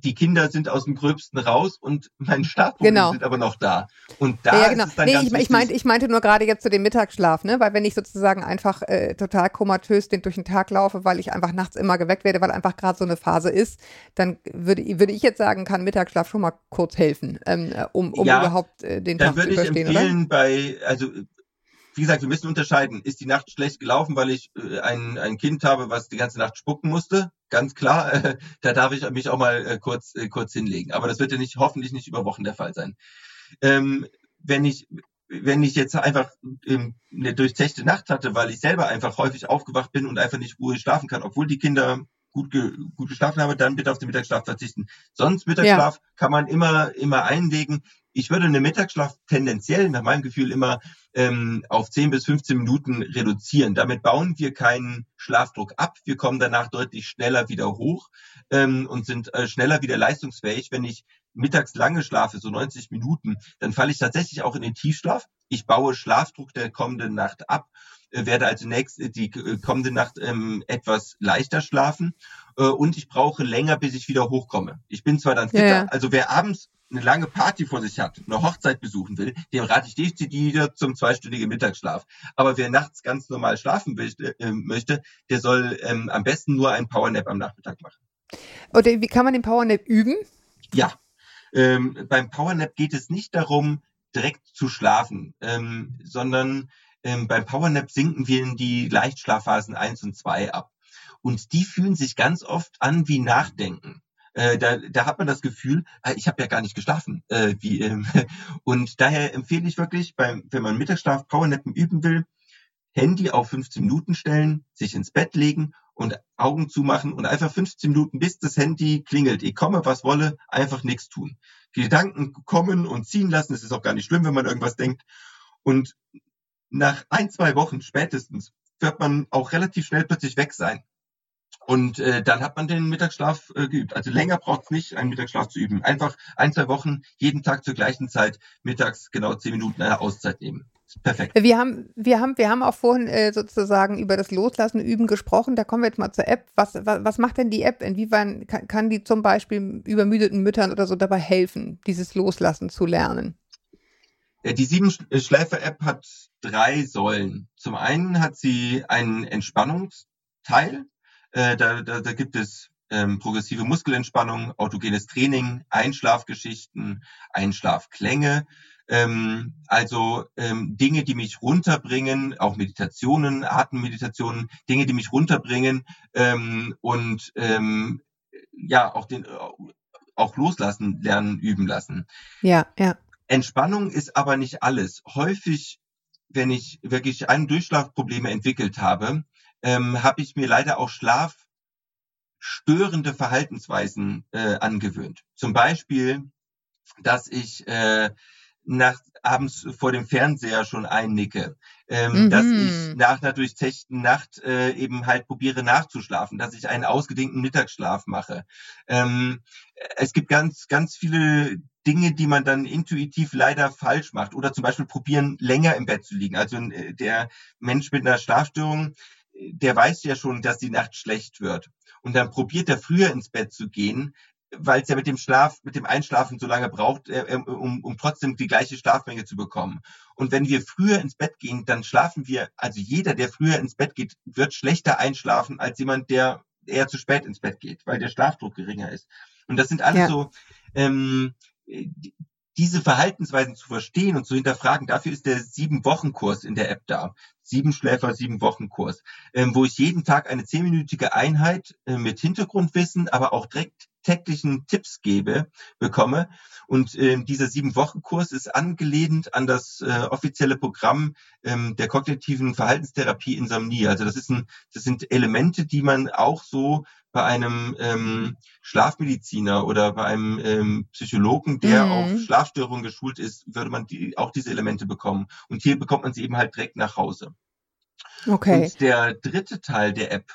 Speaker 2: die Kinder sind aus dem Gröbsten raus und mein Schlafprobleme
Speaker 5: Genau.
Speaker 2: sind aber noch da. Und da
Speaker 5: ja, genau.
Speaker 2: ist es dann
Speaker 5: Nee,
Speaker 2: ganz
Speaker 5: ich, ich, meinte, ich meinte nur gerade jetzt zu dem Mittagsschlaf, ne? Weil wenn ich sozusagen einfach äh, total komatös den durch den Tag laufe, weil ich einfach nachts immer geweckt werde, weil einfach gerade so eine Phase ist, dann würde, würde ich jetzt sagen, kann Mittagsschlaf schon mal kurz helfen, ähm, äh, um, um
Speaker 2: Ja,
Speaker 5: überhaupt äh, den
Speaker 2: dann
Speaker 5: Tag zu
Speaker 2: würde ich
Speaker 5: überstehen, oder?
Speaker 2: empfehlen, bei, also wie gesagt, wir müssen unterscheiden. Ist die Nacht schlecht gelaufen, weil ich äh, ein, ein Kind habe, was die ganze Nacht spucken musste? Ganz klar, äh, da darf ich mich auch mal äh, kurz, äh, kurz hinlegen. Aber das wird ja nicht, hoffentlich nicht über Wochen der Fall sein. Ähm, wenn ich wenn ich jetzt einfach ähm, eine durchzechte Nacht hatte, weil ich selber einfach häufig aufgewacht bin und einfach nicht ruhig schlafen kann, obwohl die Kinder gut, ge gut geschlafen haben, dann bitte auf den Mittagsschlaf verzichten. Sonst Mittagsschlaf kann man immer, immer einlegen. Ich würde einen Mittagsschlaf tendenziell, nach meinem Gefühl, immer ähm, auf 10 bis 15 Minuten reduzieren. Damit bauen wir keinen Schlafdruck ab. Wir kommen danach deutlich schneller wieder hoch ähm, und sind äh, schneller wieder leistungsfähig. Wenn ich mittags lange schlafe, so 90 Minuten, dann falle ich tatsächlich auch in den Tiefschlaf. Ich baue Schlafdruck der kommenden Nacht ab, äh, werde also nächst, die äh, kommende Nacht ähm, etwas leichter schlafen äh, und ich brauche länger, bis ich wieder hochkomme. Ich bin zwar dann fitter,
Speaker 5: Ja, ja.
Speaker 2: also wer abends eine lange Party vor sich hat, eine Hochzeit besuchen will, dem rate ich dezidiert zum zweistündigen Mittagsschlaf. Aber wer nachts ganz normal schlafen möchte, äh, möchte der soll ähm, am besten nur einen Powernap am Nachmittag machen.
Speaker 5: Oder wie kann man den Powernap üben?
Speaker 2: Ja, ähm, beim Powernap geht es nicht darum, direkt zu schlafen, ähm, sondern ähm, beim Powernap sinken wir in die Leichtschlafphasen 1 und 2 ab. Und die fühlen sich ganz oft an wie Nachdenken. Äh, da, da hat man das Gefühl, äh, ich habe ja gar nicht geschlafen. Äh, wie, ähm, und daher empfehle ich wirklich, beim, wenn man Mittagsschlaf Powernappen üben will, Handy auf 15 Minuten stellen, sich ins Bett legen und Augen zumachen und einfach 15 Minuten, bis das Handy klingelt. Ich komme, was wolle, einfach nichts tun. Gedanken kommen und ziehen lassen. Es ist auch gar nicht schlimm, wenn man irgendwas denkt. Und nach ein, zwei Wochen spätestens wird man auch relativ schnell plötzlich weg sein. Und äh, dann hat man den Mittagsschlaf äh, geübt. Also länger braucht es nicht, einen Mittagsschlaf zu üben. Einfach ein, zwei Wochen, jeden Tag zur gleichen Zeit, mittags genau zehn Minuten eine Auszeit nehmen. Perfekt.
Speaker 5: Wir haben, wir haben, wir haben auch vorhin äh, sozusagen über das Loslassen, Üben gesprochen. Da kommen wir jetzt mal zur App. Was, was, was macht denn die App? Inwiefern kann, kann die zum Beispiel übermüdeten Müttern oder so dabei helfen, dieses Loslassen zu lernen?
Speaker 2: Ja, Die Sieben-Schläfer-App hat drei Säulen. Zum einen hat sie einen Entspannungsteil. Äh, da, da, da gibt es ähm, progressive Muskelentspannung, autogenes Training, Einschlafgeschichten, Einschlafklänge. Ähm, also ähm, Dinge, die mich runterbringen, auch Meditationen, Atemmeditationen, Dinge, die mich runterbringen ähm, und ähm, ja auch den auch loslassen, lernen, üben lassen.
Speaker 5: Ja, ja.
Speaker 2: Entspannung ist aber nicht alles. Häufig, wenn ich wirklich ein Durchschlafprobleme entwickelt habe, ähm, habe ich mir leider auch schlafstörende Verhaltensweisen äh, angewöhnt. Zum Beispiel, dass ich äh, nach, abends vor dem Fernseher schon einnicke, ähm,
Speaker 5: Mhm.
Speaker 2: dass ich nach einer durchzechten Nacht äh, eben halt probiere nachzuschlafen, dass ich einen ausgedehnten Mittagsschlaf mache. Ähm, es gibt ganz, ganz viele Dinge, die man dann intuitiv leider falsch macht oder zum Beispiel probieren, länger im Bett zu liegen. Also äh, der Mensch mit einer Schlafstörung der weiß ja schon, dass die Nacht schlecht wird. Und dann probiert er früher ins Bett zu gehen, weil es ja mit dem Schlaf, mit dem Einschlafen so lange braucht, äh, ähm, um, um trotzdem die gleiche Schlafmenge zu bekommen. Und wenn wir früher ins Bett gehen, dann schlafen wir, also jeder, der früher ins Bett geht, wird schlechter einschlafen als jemand, der eher zu spät ins Bett geht, weil der Schlafdruck geringer ist. Und das sind alles ja. so ähm, diese Verhaltensweisen zu verstehen und zu hinterfragen, dafür ist der Sieben-Wochen-Kurs in der App da. Sieben Schläfer, sieben Wochen-Kurs, ähm, wo ich jeden Tag eine zehnminütige Einheit äh, mit Hintergrundwissen, aber auch direkt täglichen Tipps gebe, bekomme. Und äh, dieser Sieben-Wochen-Kurs ist angelehnt an das äh, offizielle Programm ähm, der kognitiven Verhaltenstherapie Insomnie. Also das, ist ein, das sind Elemente, die man auch so bei einem ähm, Schlafmediziner oder bei einem ähm, Psychologen, der mhm. auf Schlafstörungen geschult ist, würde man die, auch diese Elemente bekommen. Und hier bekommt man sie eben halt direkt nach Hause. Okay. Und der dritte Teil der App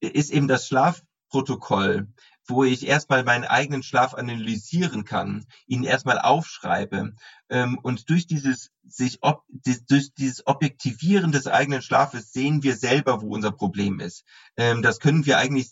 Speaker 2: ist eben das Schlafprotokoll wo ich erstmal meinen eigenen Schlaf analysieren kann, ihn erstmal aufschreibe ähm, und durch dieses sich ob, durch dieses Objektivieren des eigenen Schlafes sehen wir selber, wo unser Problem ist. Ähm, das können wir eigentlich,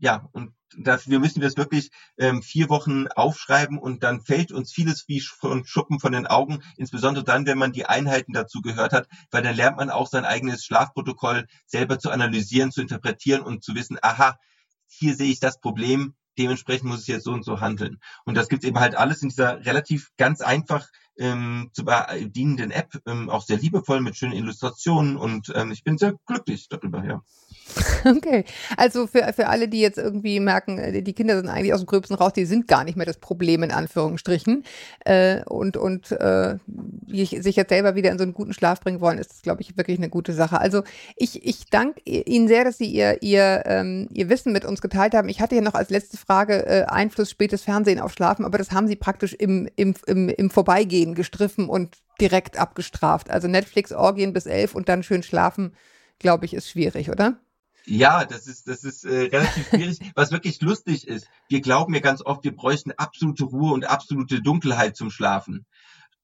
Speaker 2: ja, und dafür müssen wir es wirklich ähm, vier Wochen aufschreiben und dann fällt uns vieles wie von Schuppen von den Augen, insbesondere dann, wenn man die Einheiten dazu gehört hat, weil dann lernt man auch sein eigenes Schlafprotokoll selber zu analysieren, zu interpretieren und zu wissen, aha, hier sehe ich das Problem, dementsprechend muss ich jetzt so und so handeln. Und das gibt eben halt alles in dieser relativ ganz einfach ähm, zu bedienenden App, ähm, auch sehr liebevoll mit schönen Illustrationen und ähm, ich bin sehr glücklich darüber, ja.
Speaker 5: Okay, also für, für alle, die jetzt irgendwie merken, äh, die Kinder sind eigentlich aus dem Gröbsten raus, die sind gar nicht mehr das Problem in Anführungsstrichen äh, und, und äh, sich jetzt selber wieder in so einen guten Schlaf bringen wollen, ist, glaube ich, wirklich eine gute Sache. Also ich, ich danke Ihnen sehr, dass Sie Ihr, Ihr, ähm, Ihr Wissen mit uns geteilt haben. Ich hatte ja noch als letzte Frage äh, Einfluss spätes Fernsehen auf Schlafen, aber das haben Sie praktisch im, im, im, im Vorbeigehen gestriffen und direkt abgestraft. Also Netflix-Orgien bis elf und dann schön schlafen, glaube ich, ist schwierig, oder?
Speaker 2: Ja, das ist, das ist äh, relativ schwierig. Was wirklich lustig ist, wir glauben ja ganz oft, wir bräuchten absolute Ruhe und absolute Dunkelheit zum Schlafen.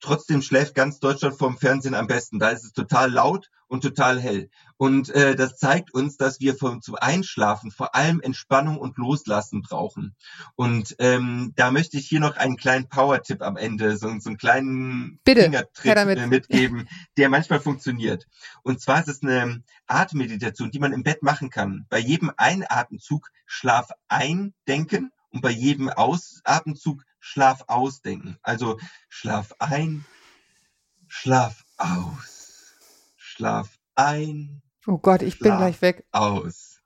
Speaker 2: Trotzdem schläft ganz Deutschland vorm Fernsehen am besten. Da ist es total laut und total hell. Und äh, das zeigt uns, dass wir vom, zum Einschlafen vor allem Entspannung und Loslassen brauchen. Und ähm, da möchte ich hier noch einen kleinen Power-Tipp am Ende, so, so einen kleinen
Speaker 5: Bitte,
Speaker 2: Fingertrick äh, mitgeben, der manchmal funktioniert. Und zwar ist es eine Atemmeditation, die man im Bett machen kann. Bei jedem Einatemzug Schlaf eindenken und bei jedem Ausatemzug Schlaf ausdenken. Also Schlaf ein, Schlaf aus, Schlaf ein.
Speaker 5: Oh Gott, ich bin gleich weg.
Speaker 2: Aus.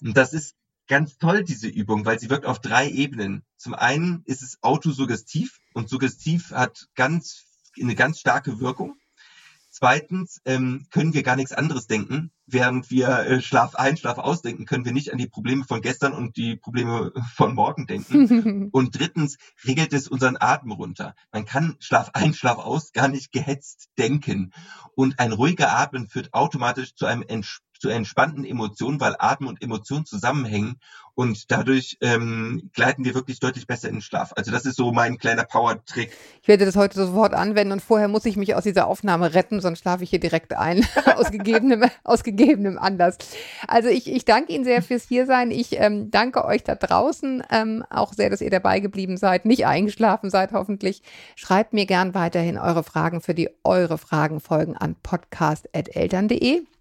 Speaker 2: Und das ist ganz toll, diese Übung, weil sie wirkt auf drei Ebenen. Zum einen ist es autosuggestiv und suggestiv hat ganz, eine ganz starke Wirkung. Zweitens ähm, können wir gar nichts anderes denken. Während wir äh, Schlaf ein, Schlaf ausdenken, können wir nicht an die Probleme von gestern und die Probleme von morgen denken. und drittens regelt es unseren Atem runter. Man kann Schlaf ein, Schlaf aus gar nicht gehetzt denken. Und ein ruhiger Atmen führt automatisch zu einem Ents zu entspannten Emotionen, weil Atem und Emotion zusammenhängen und dadurch ähm, gleiten wir wirklich deutlich besser in den Schlaf. Also das ist so mein kleiner Power-Trick.
Speaker 5: Ich werde das heute sofort anwenden und vorher muss ich mich aus dieser Aufnahme retten, sonst schlafe ich hier direkt ein, aus, gegebenem, aus gegebenem Anlass. Also ich, ich danke Ihnen sehr fürs Hiersein. Ich ähm, danke euch da draußen ähm, auch sehr, dass ihr dabei geblieben seid, nicht eingeschlafen seid hoffentlich. Schreibt mir gern weiterhin eure Fragen für die Eure Fragen folgen an podcast.eltern.de.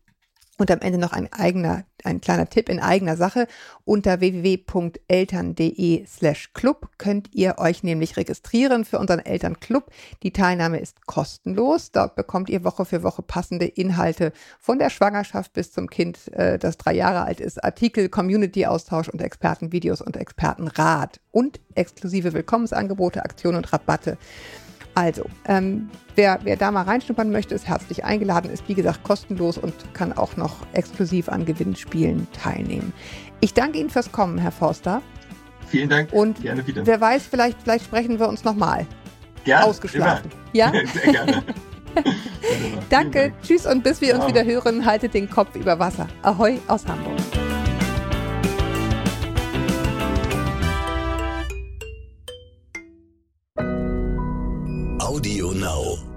Speaker 5: Und am Ende noch ein eigener, ein kleiner Tipp in eigener Sache. Unter www.eltern.de slash club könnt ihr euch nämlich registrieren für unseren Elternclub. Die Teilnahme ist kostenlos. Dort bekommt ihr Woche für Woche passende Inhalte von der Schwangerschaft bis zum Kind, äh, das drei Jahre alt ist, Artikel, Community-Austausch und Expertenvideos und Expertenrat und exklusive Willkommensangebote, Aktionen und Rabatte. Also, ähm, wer, wer da mal reinschnuppern möchte, ist herzlich eingeladen, ist wie gesagt kostenlos und kann auch noch exklusiv an Gewinnspielen teilnehmen. Ich danke Ihnen fürs Kommen, Herr Forster.
Speaker 2: Vielen Dank.
Speaker 5: Und gerne wieder. Wer weiß, vielleicht, vielleicht sprechen wir uns nochmal.
Speaker 2: Gerne.
Speaker 5: Ausgeschlafen. Immer. Ja? Sehr gerne. Danke, tschüss und bis wir uns wieder hören, haltet den Kopf über Wasser. Ahoi aus Hamburg.
Speaker 1: Now.